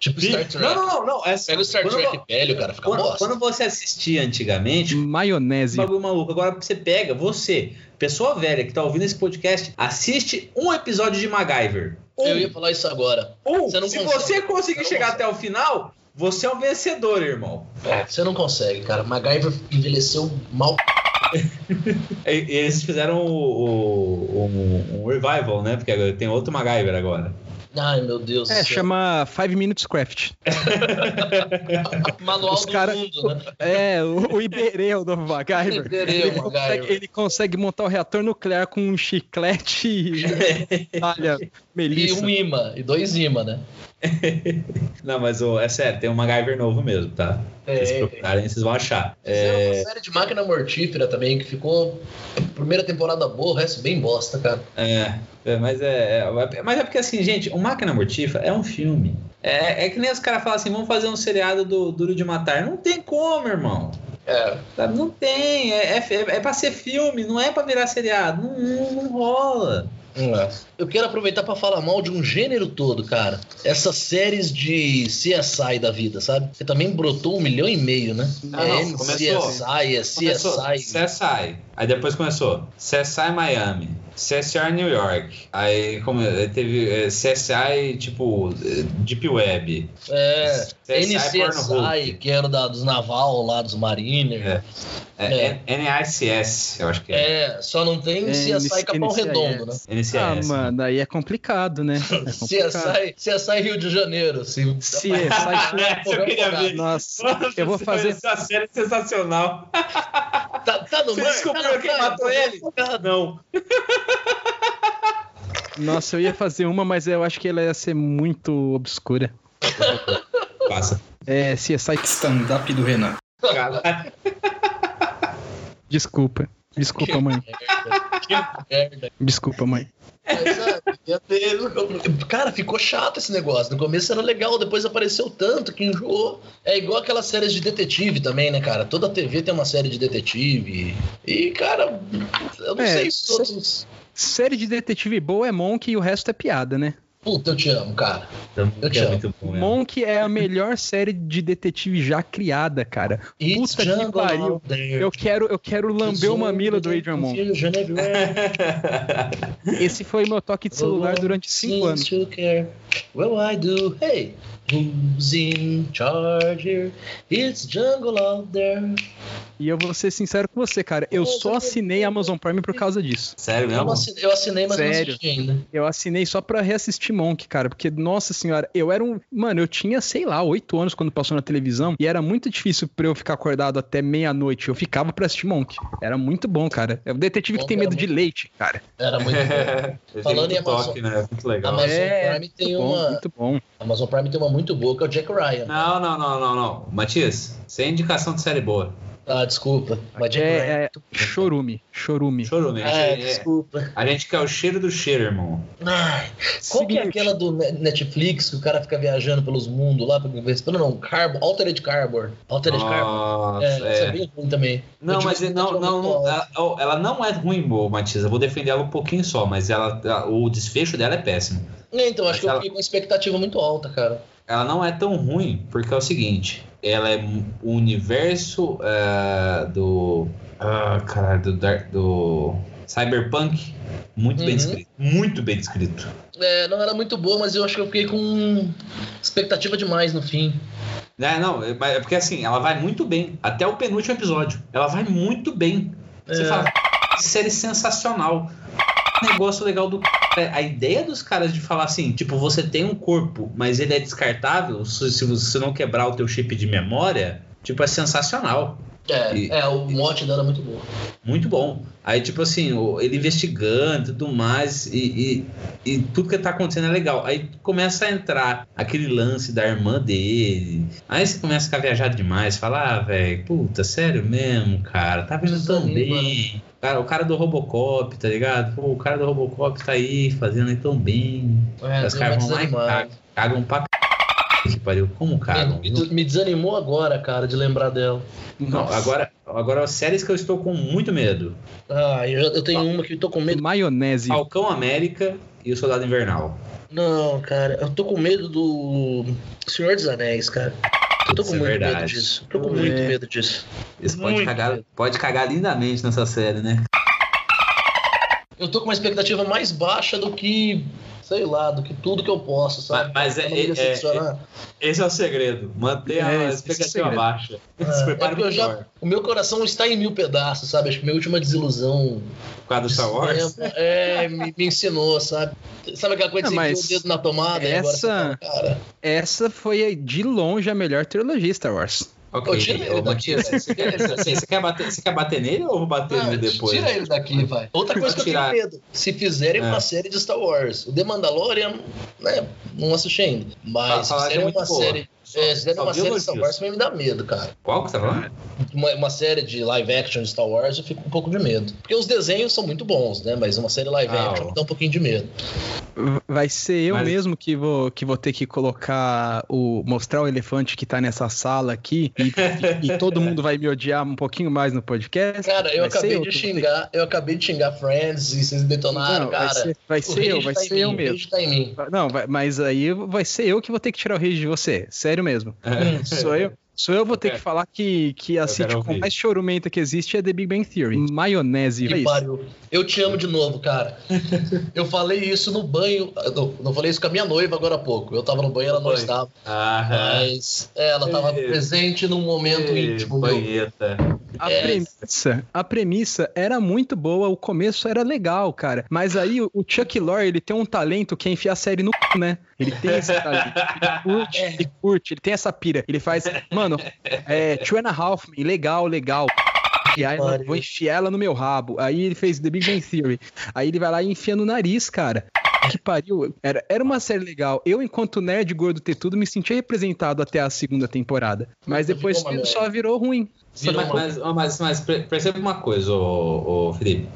Tipo Star Trek. Não, não, não, não. É, Pega o Star quando, Trek velho, cara, fica quando, bosta. quando você assistia antigamente, Maionese. bagulho maluco. Agora você pega, você, pessoa velha que tá ouvindo esse podcast, assiste um episódio de MacGyver. Um, Eu ia falar isso agora. um. Você Se consegue. você conseguir Você chegar consegue. até o final, você é o vencedor, irmão. Você não consegue, cara. MacGyver envelheceu mal. [laughs] Eles fizeram o, o- um, um revival, né? Porque tem outro MacGyver agora. Ai, meu Deus É, chama Five Minutes Craft. [laughs] Manual os do cara- mundo, né? É, o, o Iberê, o novo MacGyver. Iberê, ele, consegue, ele consegue montar o reator nuclear com um chiclete e [laughs] olha, E melissa. um imã, e dois imã, né? [laughs] Não, mas ô, é sério, tem um MacGyver novo mesmo, tá? Se vocês É, procurarem, vocês vão achar. É, uma série de máquina mortífera também, que ficou. Primeira temporada boa, o resto bem bosta, cara. É, é, mas é, é- Mas é porque assim, gente, o Máquina Mortífera é um filme. É, é que nem os caras falam assim, vamos fazer um seriado do Duro de Matar. Não tem como, irmão. É. Sabe? Não tem. É, é, é pra ser filme, não é pra virar seriado. Não, não, não rola. Eu quero aproveitar pra falar mal de um gênero todo, cara. Essas séries de CSI da vida, sabe? Que também brotou um milhão e meio, né? Ah, é não, começou. CSI, é Começou CSI. Aí depois começou CSI Miami, CSI New York. Aí como é, teve é, CSI tipo é, Deep Web. É, CSI. NCSI, que era da, dos naval lá, dos mariners. É. É, NICS, eu acho que é. É, só não tem É, CSI Capão. Redondo, né? NCS. Ah, mano, aí é complicado, né? É complicado. CSI, CSI Rio de Janeiro. Se, CSI É, eu queria ver. Nossa, eu vou fazer. Essa série é sensacional. Tá, tá no Você mar, descobriu tá quem matou tá ele? Não. Nossa, eu ia fazer uma, mas eu acho que ela ia ser muito obscura. Passa. É CSI Stand-up do Renan. Desculpa. Desculpa, mãe. Que merda. Desculpa, mãe. Mas, Cara, ficou chato esse negócio. No começo era legal, depois apareceu tanto que enjoou. É igual aquelas séries de detetive também, né, cara? Toda TV tem uma série de detetive. E, cara, eu não É, sei se todos. Série de detetive boa é Monk e o resto é piada, né? Puta, eu te amo, cara. Eu te é amo. muito bom. é. Monk é a melhor série de detetive já criada, cara. It's Puta que pariu. Eu quero, eu quero lamber o mamilo do Adrian Monk. [laughs] Esse foi meu toque de celular durante cinco anos. To care. Well, I do. Hey, who's in charge here? It's jungle out there. E eu vou ser sincero com você, cara. Eu só assinei a Amazon Prime por causa disso. Sério Eu mesmo? assinei, eu assinei mas não Sério? assisti ainda. Eu assinei só pra reassistir Monk, cara. Porque, nossa senhora, eu era um. Mano, eu tinha, sei lá, oito anos quando passou na televisão. E era muito difícil pra eu ficar acordado até meia-noite. Eu ficava pra assistir Monk. Era muito bom, cara. É o detetive que tem medo de muito- leite, cara. Era muito bom. [laughs] Eu Falando em muito toque, né? Muito legal. Amazon é, Prime tem muito bom, uma- muito bom. Amazon Prime tem uma muito boa, que é o Jack Ryan. Não, não, não, não, não. Matias, sem indicação de série boa. Ah, desculpa. Ryan. É, é chorume, chorume. Chorume. A É, gente, é- desculpa. a gente quer o cheiro do cheiro, irmão. Ai, qual que é Seguinte, aquela do Ne- Netflix que o cara fica viajando pelos mundos lá? pra- Não, não, Carbo, Altered Carbon. Altered Carbon. Nossa, É, essa é é. bem ruim também. Não, mas não, não, não, ela, ela não é ruim, boa, Matias. Eu vou defender ela um pouquinho só, mas ela, o desfecho dela é péssimo. É, então, acho mas que eu ela- fiquei com expectativa muito alta, cara. Ela não é tão ruim, porque é o seguinte: ela é o universo é, do. Ah, caralho, do, do Cyberpunk muito bem Uhum. descrito. Muito bem descrito. É, não era muito boa, mas eu acho que eu fiquei com expectativa demais no fim. É, não, é é porque assim, ela vai muito bem. Até o penúltimo episódio. Ela vai muito bem. Você É. fala, série sensacional. Negócio legal do. é, A ideia dos caras de falar assim, tipo, você tem um corpo, mas ele é descartável se, se você não quebrar o teu chip de memória, tipo, é sensacional. É, E- é, o mote dela é muito bom. Muito bom. Aí, tipo assim, ele investigando e tudo mais, e, e, e tudo que tá acontecendo é legal. Aí começa a entrar aquele lance da irmã dele. Aí você começa a ficar viajado demais, fala, ah, velho, puta, sério mesmo, cara, tá vindo tão bem. Cara, o cara do Robocop, tá ligado? Pô, o cara do Robocop tá aí fazendo aí tão bem. É, Os caras vão lá e cagam, cagam pra. Que pariu. Como cagam? Me, me desanimou agora, cara, de lembrar dela. Não, agora, agora séries que eu estou com muito medo. Ah, eu, eu tenho uma que eu tô com medo. Maionese. Falcão América e o Soldado Invernal. Não, cara, eu tô com medo do Senhor dos Anéis, cara. Eu tô Isso com é muito medo verdade. disso. Tô com É. muito medo disso. Isso pode Muito cagar, medo. pode cagar lindamente nessa série, né? Eu tô com uma expectativa mais baixa do que, sei lá, do que tudo que eu posso, sabe? Mas- mas Pra é- não é- decepcionar. Esse é o segredo. Mantenha É, a é expectativa baixa. É, é já, o meu coração está em mil pedaços, sabe? Acho que minha última desilusão Por causa do de Star Wars. é, me, me ensinou, sabe? Sabe aquela coisa Ah, de você o dedo na tomada e agora você essa- fala, cara, Essa foi de longe a melhor trilogia Star Wars. Ok, Ô, tira ô, Matias, você quer, assim, você quer bater, você quer bater nele ou eu vou bater Ah, nele depois? Tira ele daqui, vai. Outra coisa que eu tenho medo. Se fizerem É. uma série de Star Wars. O The Mandalorian, né? Não assisti ainda. Mas se é fizerem muito uma boa. série. É, se fizerem só uma série de Star. Wars, também me dá medo, cara. Qual que você tá falando? Uma, uma série de live action de Star Wars, eu fico com um pouco de medo. Porque os desenhos são muito bons, né? Mas uma série live Ah, action ó. me dá um pouquinho de medo. Vai ser eu Mas- mesmo que vou, que vou ter que colocar o. mostrar o elefante que tá nessa sala aqui e, e- e todo mundo vai me odiar um pouquinho mais no podcast. Cara, eu Vai acabei eu de ter xingar, eu acabei de xingar Friends e vocês detonaram, Não, cara. vai ser, vai o ser eu, vai tá ser mim, eu o mesmo. tá em mim. Não, vai- mas aí vai ser eu que vou ter que tirar o rage de você. Sério mesmo. É. Sou eu. Só eu vou ter quero- que falar que, que a sitcom ouvir. mais chorumenta que existe é The Big Bang Theory. Maionese. é Que pariu. Eu te amo de novo, cara. [laughs] Eu falei isso no banho. Não, não falei isso com a minha noiva agora há pouco. Eu tava no banho, ela não estava. Ah, Mas é, ela tava Ei. presente num momento íntimo meu. A É. premissa, a premissa era muito boa, o começo era legal, cara. Mas aí o Chuck Lorre, ele tem um talento que é enfiar a série no c, né? Ele tem esse [laughs] talento. Ele curte, ele curte, ele tem essa pira. Ele faz, mano, é, Two and a Half legal, legal. E aí, vou enfiar ela no meu rabo. Aí ele fez The Big Bang Theory. Aí ele vai lá e enfia no nariz, cara. Que pariu. Era, era uma série legal. Eu, enquanto nerd gordo ter tudo, me sentia representado até a segunda temporada. Mas depois merda. só virou ruim. Virou mas, uma- mas, mas, mas per- perceba uma coisa, ô, ô, Felipe.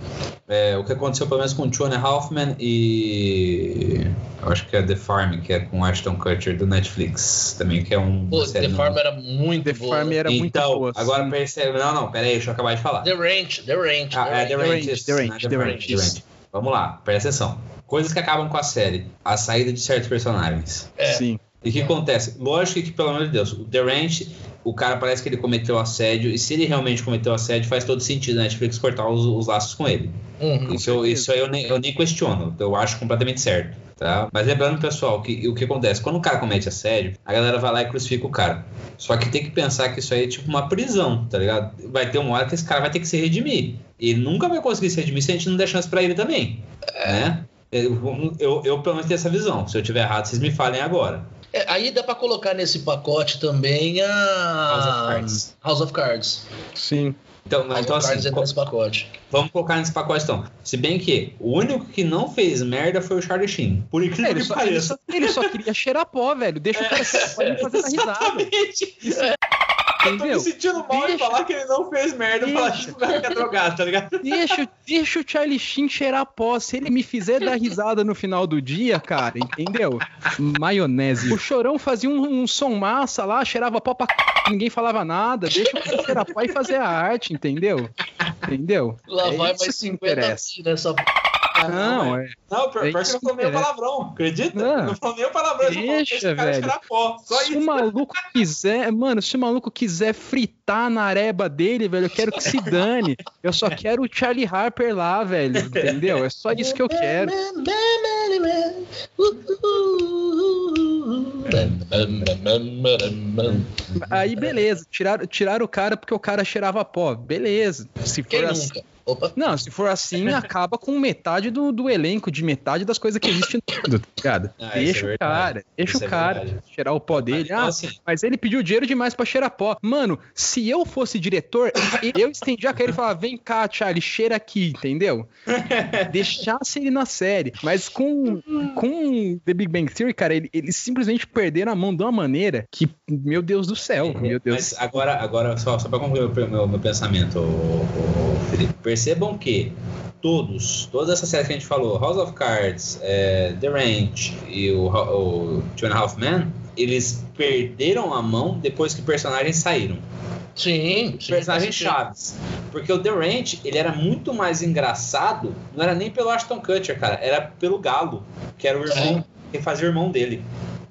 É, o que aconteceu pelo menos com Two Hoffman e. Eu acho que é The Farm, que é com Ashton Kutcher do Netflix também, que é um. Pô, The não- Farm era muito The boa. Farm era muito então, boa. agora sim. percebe. Não, não, peraí, deixa eu acabar de falar. The Ranch, The Ranch. Ah, é, The Range, Range, isso, The Range, né, The Range, isso. Vamos lá, presta atenção. Coisas que acabam com a série. A saída de certos personagens. É. Sim. E o que acontece? Lógico que, pelo amor de Deus, o The Ranch, o cara parece que ele cometeu assédio, e se ele realmente cometeu assédio, faz todo sentido a Netflix cortar os, os laços com ele. Uhum. Isso, eu, isso aí eu nem, eu nem questiono, eu acho completamente certo. Tá? Mas lembrando, pessoal, que o que acontece? Quando o cara comete assédio, a galera vai lá e crucifica o cara. Só que tem que pensar que isso aí é tipo uma prisão, tá ligado? Vai ter uma hora que esse cara vai ter que se redimir. Ele nunca vai conseguir se redimir se a gente não der chance pra ele também. Né? Eu, eu, eu, pelo menos tenho essa visão. Se eu tiver errado, vocês me falem agora. É, aí dá pra colocar nesse pacote também a House of Cards. House of Cards. Sim. Então, House então of Cards assim, entra nesse pacote. vamos colocar nesse pacote então. Se bem que o único que não fez merda foi o Charlie Sheen. Por incrível Ele que só, ele, pareça. só, ele só queria cheirar pó, velho. Deixa o cara [laughs] se pode fazer a risada. Exatamente. Eu tô me Entendeu? sentindo mal de Deixa- falar que ele não fez merda, falar Deixa. que o cara que é drogado, tá ligado? Deixa, deixa o Charlie Sheen cheirar pó. Se ele me fizer dar risada no final do dia, cara, entendeu? Maionese. O chorão fazia um, um som massa lá, cheirava pó pra c... ninguém falava nada. Deixa o cara cheirar pó e fazer a arte, entendeu? Entendeu? Lá É vai mais que 50 interessa. pi p... Não, é. Não, pior, É pior que não nem o palavrão, acredita? Não. Não falou nem o palavrão, só falou Deixa, que esse cara velho. cheirar pó. Só Se o isso. maluco quiser, mano, se o maluco quiser fritar na areba dele, velho, eu quero que se dane. Eu só quero o Charlie Harper lá, velho, entendeu? É só isso que eu quero. Aí, beleza, tiraram, tiraram o cara porque o cara cheirava pó. Beleza. Se for Quem assim. Opa. Não, se for assim, [laughs] acaba com metade do, do elenco, de metade das coisas que existem no mundo, tá ligado? Ah, isso deixa é o cara, deixa Isso o é cara verdade. cheirar o pó dele. Ah, assim, mas ele pediu dinheiro demais pra cheirar pó. Mano, se eu fosse diretor, eu estendia a cara e falava: vem cá, Charlie, cheira aqui, entendeu? [laughs] Deixasse ele na série. Mas com, com The Big Bang Theory, cara, ele- eles simplesmente perderam a mão de uma maneira que, meu Deus do céu, meu Deus. Mas agora, agora só, só para concluir meu, meu, meu pensamento, ô, ô, Felipe, percebam que todos, todas essas séries que a gente falou, House of Cards, é, The Ranch e o, o Two and a Half Men, eles perderam a mão depois que personagens saíram. Sim, sim. personagens sim. chaves. Porque o The Ranch, ele era muito mais engraçado, não era nem pelo Ashton Kutcher, cara, era pelo Galo, que era o irmão, que fazia o irmão dele.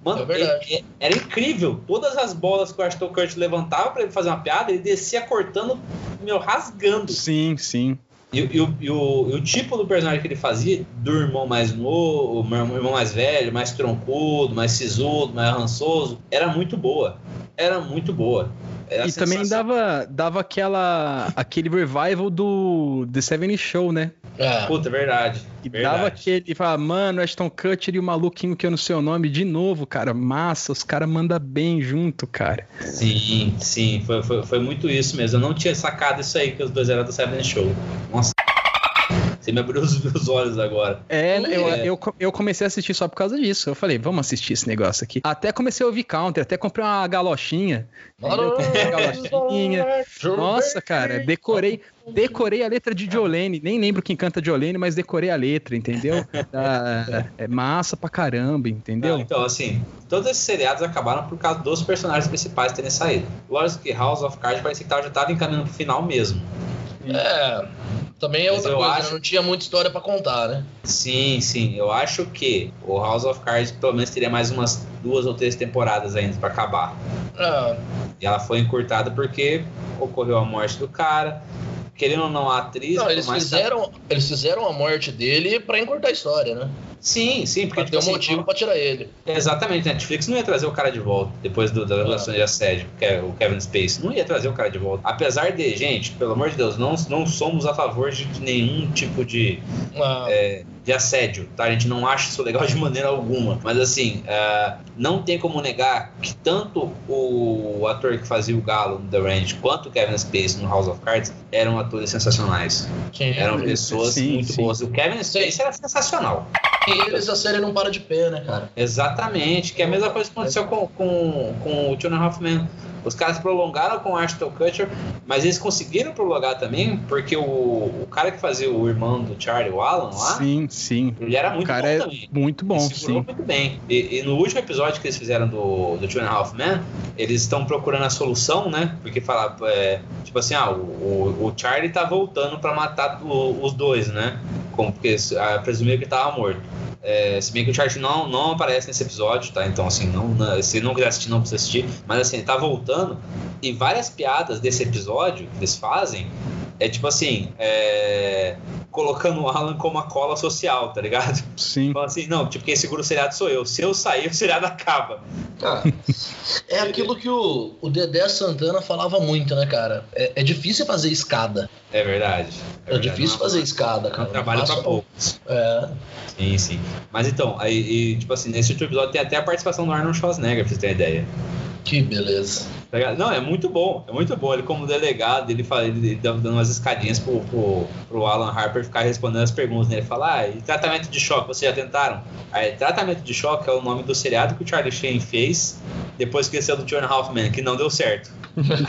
Mano, É ele- era incrível. Todas as bolas que o Ashton Kutcher levantava pra ele fazer uma piada, ele descia cortando, meu, rasgando. Sim, sim. E, e o, e o- e o tipo do personagem que ele fazia, do irmão mais novo, irmão mais velho, mais troncudo, mais sisudo, mais rançoso, era muito boa. Era muito boa. Era E também dava, dava aquela, aquele revival do The Seven Show, né? Ah, Puta, verdade. E verdade. dava aquele, fala, mano, Ashton Kutcher e o maluquinho que eu não sei o nome de novo, cara. Massa, os caras mandam bem junto, cara. Sim, sim, foi, foi, foi muito isso mesmo. Eu não tinha sacado isso aí que os dois eram do Seven Show. Nossa. Você me abriu os meus olhos agora. É, eu, É. eu, eu comecei a assistir só por causa disso. Eu falei, vamos assistir esse negócio aqui. Até comecei a ouvir counter, até comprei uma galochinha. entendeu? Comprei uma galochinha. Nossa, cara, decorei, decorei a letra de Jolene. Nem lembro quem canta Jolene, mas decorei a letra, entendeu? [laughs] Ah, é massa pra caramba, entendeu? Não, então, assim, todos esses seriados acabaram por causa dos personagens principais terem saído. Lógico que House of Cards parecia que tava- já tava encaminhando pro final mesmo. É, Também é Mas outra eu coisa, acho- né? não tinha muita história pra contar, né? Sim, sim. Eu acho que o House of Cards pelo menos teria mais umas duas ou três temporadas ainda pra acabar. Ah, E ela foi encurtada porque ocorreu a morte do cara. Querendo ou não, a atriz. não, eles fizeram, eles fizeram a morte dele pra encurtar a história, né? Sim, sim, porque Pra ter um tipo assim, motivo pra tirar ele. Exatamente, a Netflix não ia trazer o cara de volta depois do, da revelação de assédio, que é o Kevin Space. Não ia trazer o cara de volta. Apesar de, gente, pelo amor de Deus, não, não somos a favor de nenhum tipo de, Ah, é, de assédio, tá? A gente não acha isso legal [laughs] de maneira alguma. Mas assim, ah, não tem como negar que tanto o ator que fazia o Galo no The Ranch quanto o Kevin Space no House of Cards eram atores sensacionais. sim. Eram pessoas Sim, muito sim. boas. O Kevin Space era sensacional. E eles a série não para de pé, né, cara? Exatamente, que é a mesma coisa que aconteceu com, com, com o Two and a Half Men. Os caras prolongaram com o Ashton Kutcher, mas eles conseguiram prolongar também, porque o, o cara que fazia o irmão do Charlie, o Alan lá, Sim, sim. ele era O muito cara bom é também. muito bom, Ele segurou sim. muito bem. E, e no último episódio que eles fizeram do, do Two and a Half Men, eles estão procurando a solução, né? Porque fala, é, tipo assim, ah, o, o, o Charlie tá voltando pra matar o- os dois, né? Como, porque ah, presumiu que ele tava morto. É, se bem que o Charlie não, não aparece nesse episódio, tá? Então, assim, não- se não quiser assistir, não precisa assistir. Mas, assim, ele tá voltando. E várias piadas desse episódio que eles fazem é tipo assim, é, colocando o Alan como a cola social, tá ligado? Sim. Fala assim, não, tipo, quem segura o seriado sou eu. Se eu sair, o seriado acaba. Ah, é aquilo que o, o Dedé Santana falava muito, né, cara? É, é difícil fazer escada. É verdade. É, verdade. difícil Não, fazer escada, É cara. um trabalho pra poucos. É. Sim, sim. Mas então, aí, e, tipo assim, nesse último episódio tem até a participação do Arnold Schwarzenegger, pra vocês terem ideia. Que beleza. Não, é muito bom, é muito bom. Ele, como delegado, ele, fala, ele dando dando umas escadinhas pro, pro, pro Alan Harper ficar respondendo as perguntas. Né? Ele fala: Ah, e tratamento de choque, vocês já tentaram? Aí, tratamento de choque é o nome do seriado que o Charlie Sheen fez depois que ele saiu do Half Men, que não deu certo.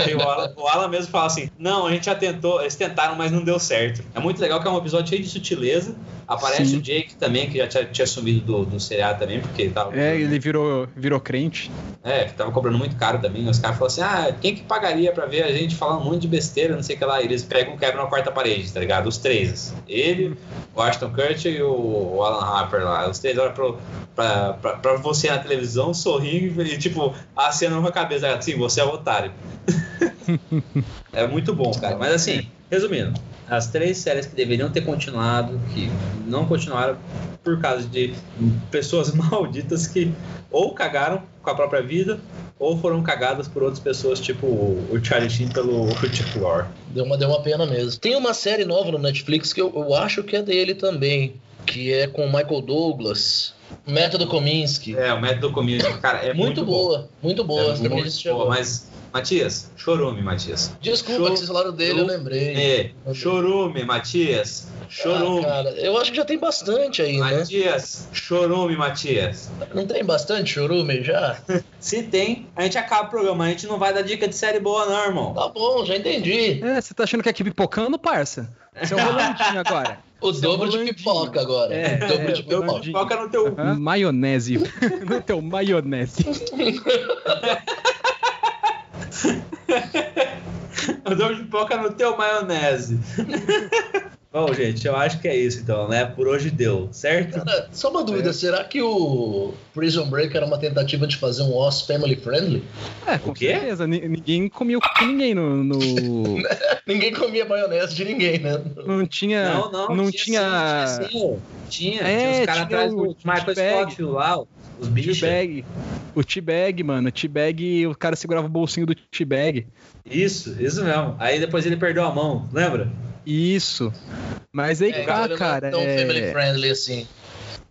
Aí o Alan, o Alan mesmo fala assim: Não, a gente já tentou, eles tentaram, mas não deu certo. É muito legal que é um episódio cheio de sutileza. Aparece Sim. o Jake também, que já tinha, tinha sumido do, do seriado também, porque ele tava. É, ele virou, virou crente. É, que tava cobrando muito caro também. Os caras falaram assim: ah, quem que pagaria pra ver a gente falando um monte de besteira, não sei o que lá. E eles pegam e quebram a quarta parede, tá ligado? Os três. Ele, o Ashton Kutcher e o, o Alan Harper lá. Os três olham pro, pra, pra, pra você na televisão, sorrindo e, tipo, acenando com a cabeça. Assim, você é o otário. [laughs] é muito bom, cara. Mas assim, resumindo. As três séries que deveriam ter continuado, que não continuaram por causa de pessoas [laughs] malditas que ou cagaram com a própria vida ou foram cagadas por outras pessoas, tipo o Charlie Sheen pelo Chuck Lorre. Deu uma, deu uma pena mesmo. Tem uma série nova no Netflix que eu, eu acho que é dele também. Que é com o Michael Douglas. Método Kominsky. É, o método comigo, cara, é muito, muito, bom. boa, muito boa. É muito boa, mas, Matias, chorume, Matias. Desculpa Show- que vocês falaram dele, eu lembrei. É, chorume, Matias. Ah, Chorume. cara, eu acho que já tem bastante aí, né? Matias, chorume, Matias. Não tem bastante chorume já? [laughs] Se tem, a gente acaba o programa. A gente não vai dar dica de série boa, não, irmão. Tá bom, já entendi. É, você tá achando que é aqui pipocando, parça? Você é um [laughs] Rolandinho agora. O Seu dobro de pipoca agora. É, o dobro é, de o pipoca. Foca [laughs] no teu. Maionese. no teu maionese. [laughs] Eu dou pipoca no teu maionese. [laughs] Bom, gente, eu acho que é isso então, né? Por hoje deu, certo? Cara, só uma dúvida, será que o Prison Break era uma tentativa de fazer um Oz family friendly? É, com O quê? certeza. Ni- Ninguém comia o cu com ninguém no. no- [laughs] Ninguém comia maionese de ninguém, né? Não tinha. Não, tinha. sim, tinha, sim. Tinha, É, tinha os caras tinha atrás do Michael. Scofield lá, os bichos. T-bag. O T-bag, mano. O T-bag, o cara segurava o bolsinho do T-bag. Isso, isso mesmo. Aí depois ele perdeu a mão, lembra? Isso. Mas aí É, cá, ele cara. Não é tão family É... friendly assim.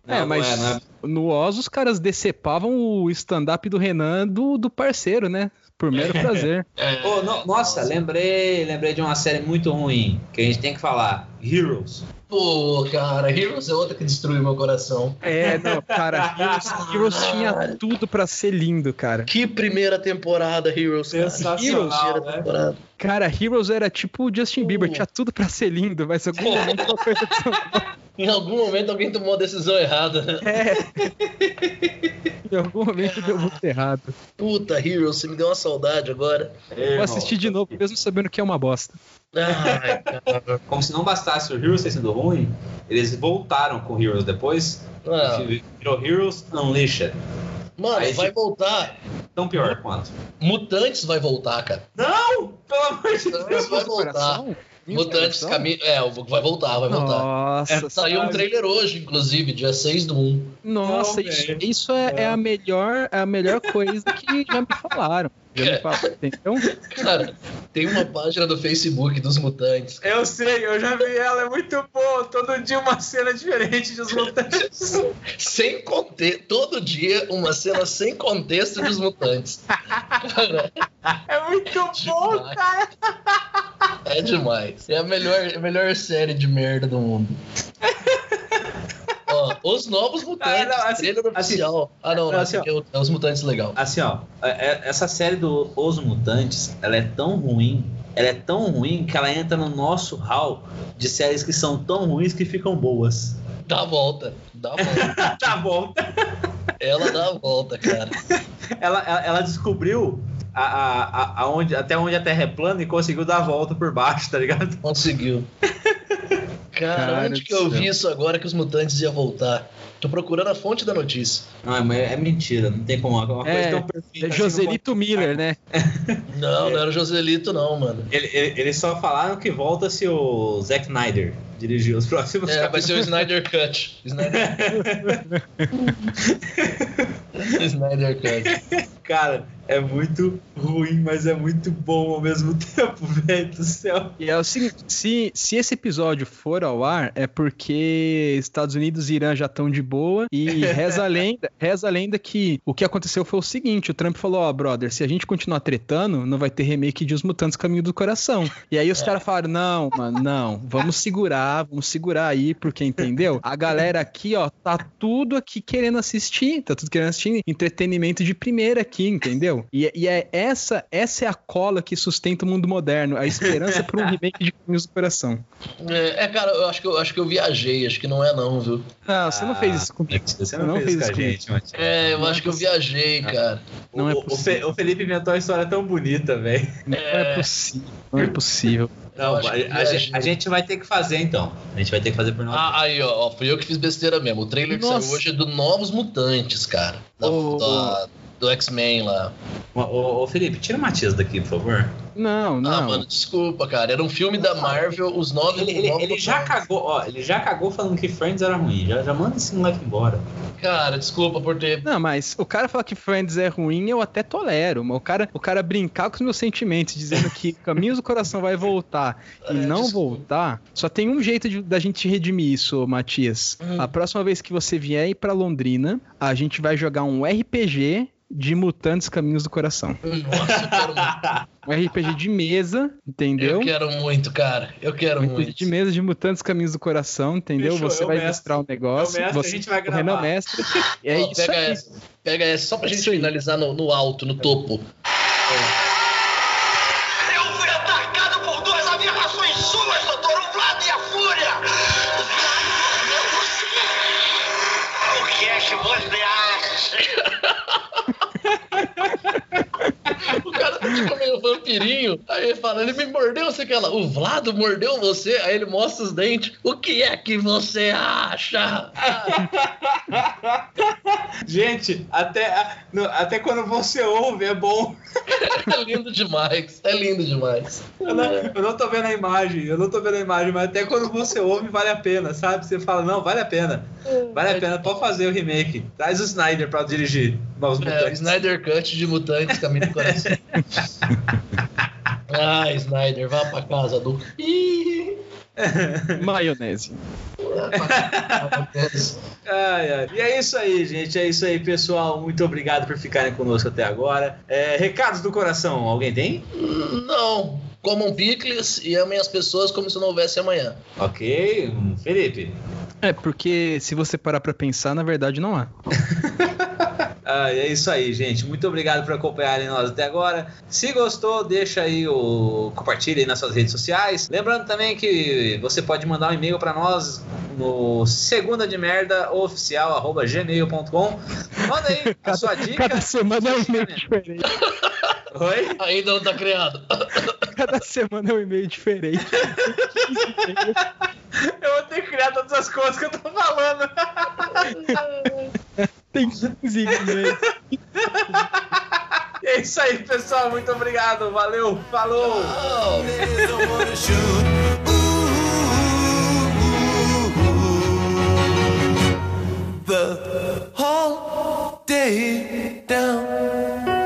É, Não, mas não é, não é. no Oz os caras decepavam o stand-up do Renan do, do parceiro, né? Por mero [laughs] prazer. Ô, no- nossa, lembrei, lembrei de uma série muito ruim que a gente tem que falar. Heroes. Pô, cara, Heroes é outra que destruiu meu coração. É, não, cara, Heroes, Heroes tinha tudo pra ser lindo, cara. Que primeira temporada, Heroes, cara. Sensacional, primeira né? temporada. Cara, Heroes era tipo o Justin Bieber, Uh. tinha tudo pra ser lindo, mas algum momento uma coisa Em algum momento alguém tomou a decisão errada. né? [laughs] Em algum momento deu muito errado. Puta, Heroes, você me deu uma saudade agora. Vou assistir de novo, mesmo sabendo que é uma bosta. Ai. [laughs] Como se não bastasse o Heroes ter sido ruim, eles voltaram com Heroes depois. Ah, Virou Heroes Unleashed. mano, Aí, vai tipo- voltar. Tão pior quanto. Mutantes vai voltar, cara. Não! Pelo amor de Mutantes Deus! vai voltar. Coração? Mutantes caminho. É, vai voltar, vai voltar. Nossa, Saiu um trailer hoje, inclusive, dia 6 do 1. Nossa, Não, isso, isso é, é a melhor, é a melhor coisa que já me falaram. Entendeu? Cara, tem uma página do Facebook dos mutantes. Eu sei, eu já vi ela, é muito boa. Todo dia uma cena diferente dos mutantes. [laughs] Sem contexto. Todo dia uma cena sem contexto dos mutantes. Cara, É muito bom, Demais. cara. é demais. É a melhor, a melhor série de merda do mundo. [laughs] Ó, os novos mutantes, [laughs] Ah, não, assim- trailer assim- oficial. ah, não, não, assim, aqui é, é os mutantes legal. Assim, ó, é- é- essa série do Os Mutantes, ela é tão ruim, ela é tão ruim que ela entra no nosso hall de séries que são tão ruins que ficam boas. Dá a volta. Dá a volta. [laughs] tá bom. Ela dá a volta, cara. [laughs] Ela, ela, ela descobriu a, a, a- aonde, até onde a Terra é plana e conseguiu dar a volta por baixo, tá ligado? Conseguiu. Cara, Cara onde que eu vi isso agora que os mutantes iam voltar? Tô procurando a fonte da notícia. Não, mas é mentira, não tem como. Uma É, tão perfeita É assim Joselito Miller, né? [laughs] Não, não era o Joselito, não, mano. Ele- ele- Eles só falaram que volta se o Zack Snyder dirigir os próximos É, vai ser o Snyder [laughs] Cut. Snyder, [laughs] Snyder Cut. Cara, é muito ruim, mas é muito bom ao mesmo [laughs] tempo, velho do céu. E é o seguinte, se, se esse episódio for ao ar, é porque Estados Unidos e Irã já estão de boa e [laughs] reza a lenda, reza a lenda que o que aconteceu foi o seguinte, o Trump falou, ó, brother, se a gente continuar tretando, não vai ter remake de Os Mutantes Caminho do Coração. E aí os caras falaram, não, mano, não, vamos segurar, vamos segurar aí, porque, entendeu? A galera aqui, ó, tá tudo aqui querendo assistir, tá tudo querendo assistir entretenimento de primeira aqui, entendeu? E, e é essa, essa é a cola que sustenta o mundo moderno, a esperança por um remake de Caminhos do Coração. É, é, cara, eu acho, que eu acho que eu viajei, acho que não é não, viu? Não, você não fez isso comigo. Você não fez isso comigo. Matias. É, eu Não acho é que eu viajei, cara. Não é o, o, possível. O Felipe inventou uma história tão bonita, velho. Não é possível. Não é possível. Não, a, que a gente, a gente vai ter que fazer então. A gente vai ter que fazer por nós. Ah, aí, ó, ó, fui eu que fiz besteira mesmo. O trailer que Nossa. saiu hoje é do Novos Mutantes, cara. Da- Ô, da- do X-Men lá. Ô, ô, Felipe, tira o Matias daqui, por favor. Não, Ah, não. mano, desculpa, cara. Era um filme da Marvel, os novos. Ele, ele- ele já cagou, ó, ele já cagou falando que Friends era ruim. Já, já manda esse moleque embora. Cara, desculpa por ter. Não, mas o cara falar que Friends é ruim, eu até tolero. Mas o cara, o cara brincar com os meus sentimentos, dizendo que [laughs] Caminhos do Coração vai voltar e É, não desculpa. voltar, só tem um jeito de- da gente redimir isso, Matias. Hum. A próxima vez que você vier ir pra Londrina, a gente vai jogar um RPG de Mutantes Caminhos do Coração. Nossa, eu quero muito. [laughs] Um RPG de mesa, entendeu? Eu quero muito, cara. Eu quero Um RPG muito. de mesa de Mutantes Caminhos do Coração, entendeu? Fechou, você vai mestre. mostrar o negócio. Eu mestre, a você, gente vai o Renan gravar. mestre. É Ó, isso pega aí. essa. Pega essa, só pra gente Isso aí. finalizar no, no alto, no topo. O tipo meio vampirinho. Aí ele fala, ele me mordeu, você quer lá. O Vlado mordeu você? Aí ele mostra os dentes. O que é que você acha? [laughs] Gente, até, até quando você ouve é bom. [laughs] É lindo demais. É lindo demais. Eu não, eu não tô vendo a imagem, eu não tô vendo a imagem, mas até quando você ouve vale a pena, sabe? Você fala, não, vale a pena. Vale a pena, pode fazer o remake. Traz o Snyder pra dirigir Novos É, o Mutantes. Snyder Cut de Mutantes, Caminho do Coração. [laughs] ah, Snyder, vá pra casa do. Ih, [laughs] Maionese. Ai, ai. E é isso aí, gente. É isso aí, pessoal. Muito obrigado por ficarem conosco até agora. É, recados do coração, alguém tem? Não. Comam picles e amem as pessoas como se não houvesse amanhã. Ok. Felipe. É, porque se você parar pra pensar, na verdade não há. [laughs] Ah, é isso aí, gente. Muito obrigado por acompanharem nós até agora. Se gostou, deixa aí o compartilha aí nas suas redes sociais. Lembrando também que você pode mandar um e-mail para nós, no segunda de merda oficial arroba gmail.com. Manda aí a sua dica. Cada semana é um e-mail diferente. Oi? Ainda não tá criado. Cada semana é um e-mail diferente. Eu vou ter que criar todas as coisas que eu tô falando. [laughs] Tem 15 e-mails. [laughs] É isso aí, pessoal. Muito obrigado. Valeu. Falou. The whole day down.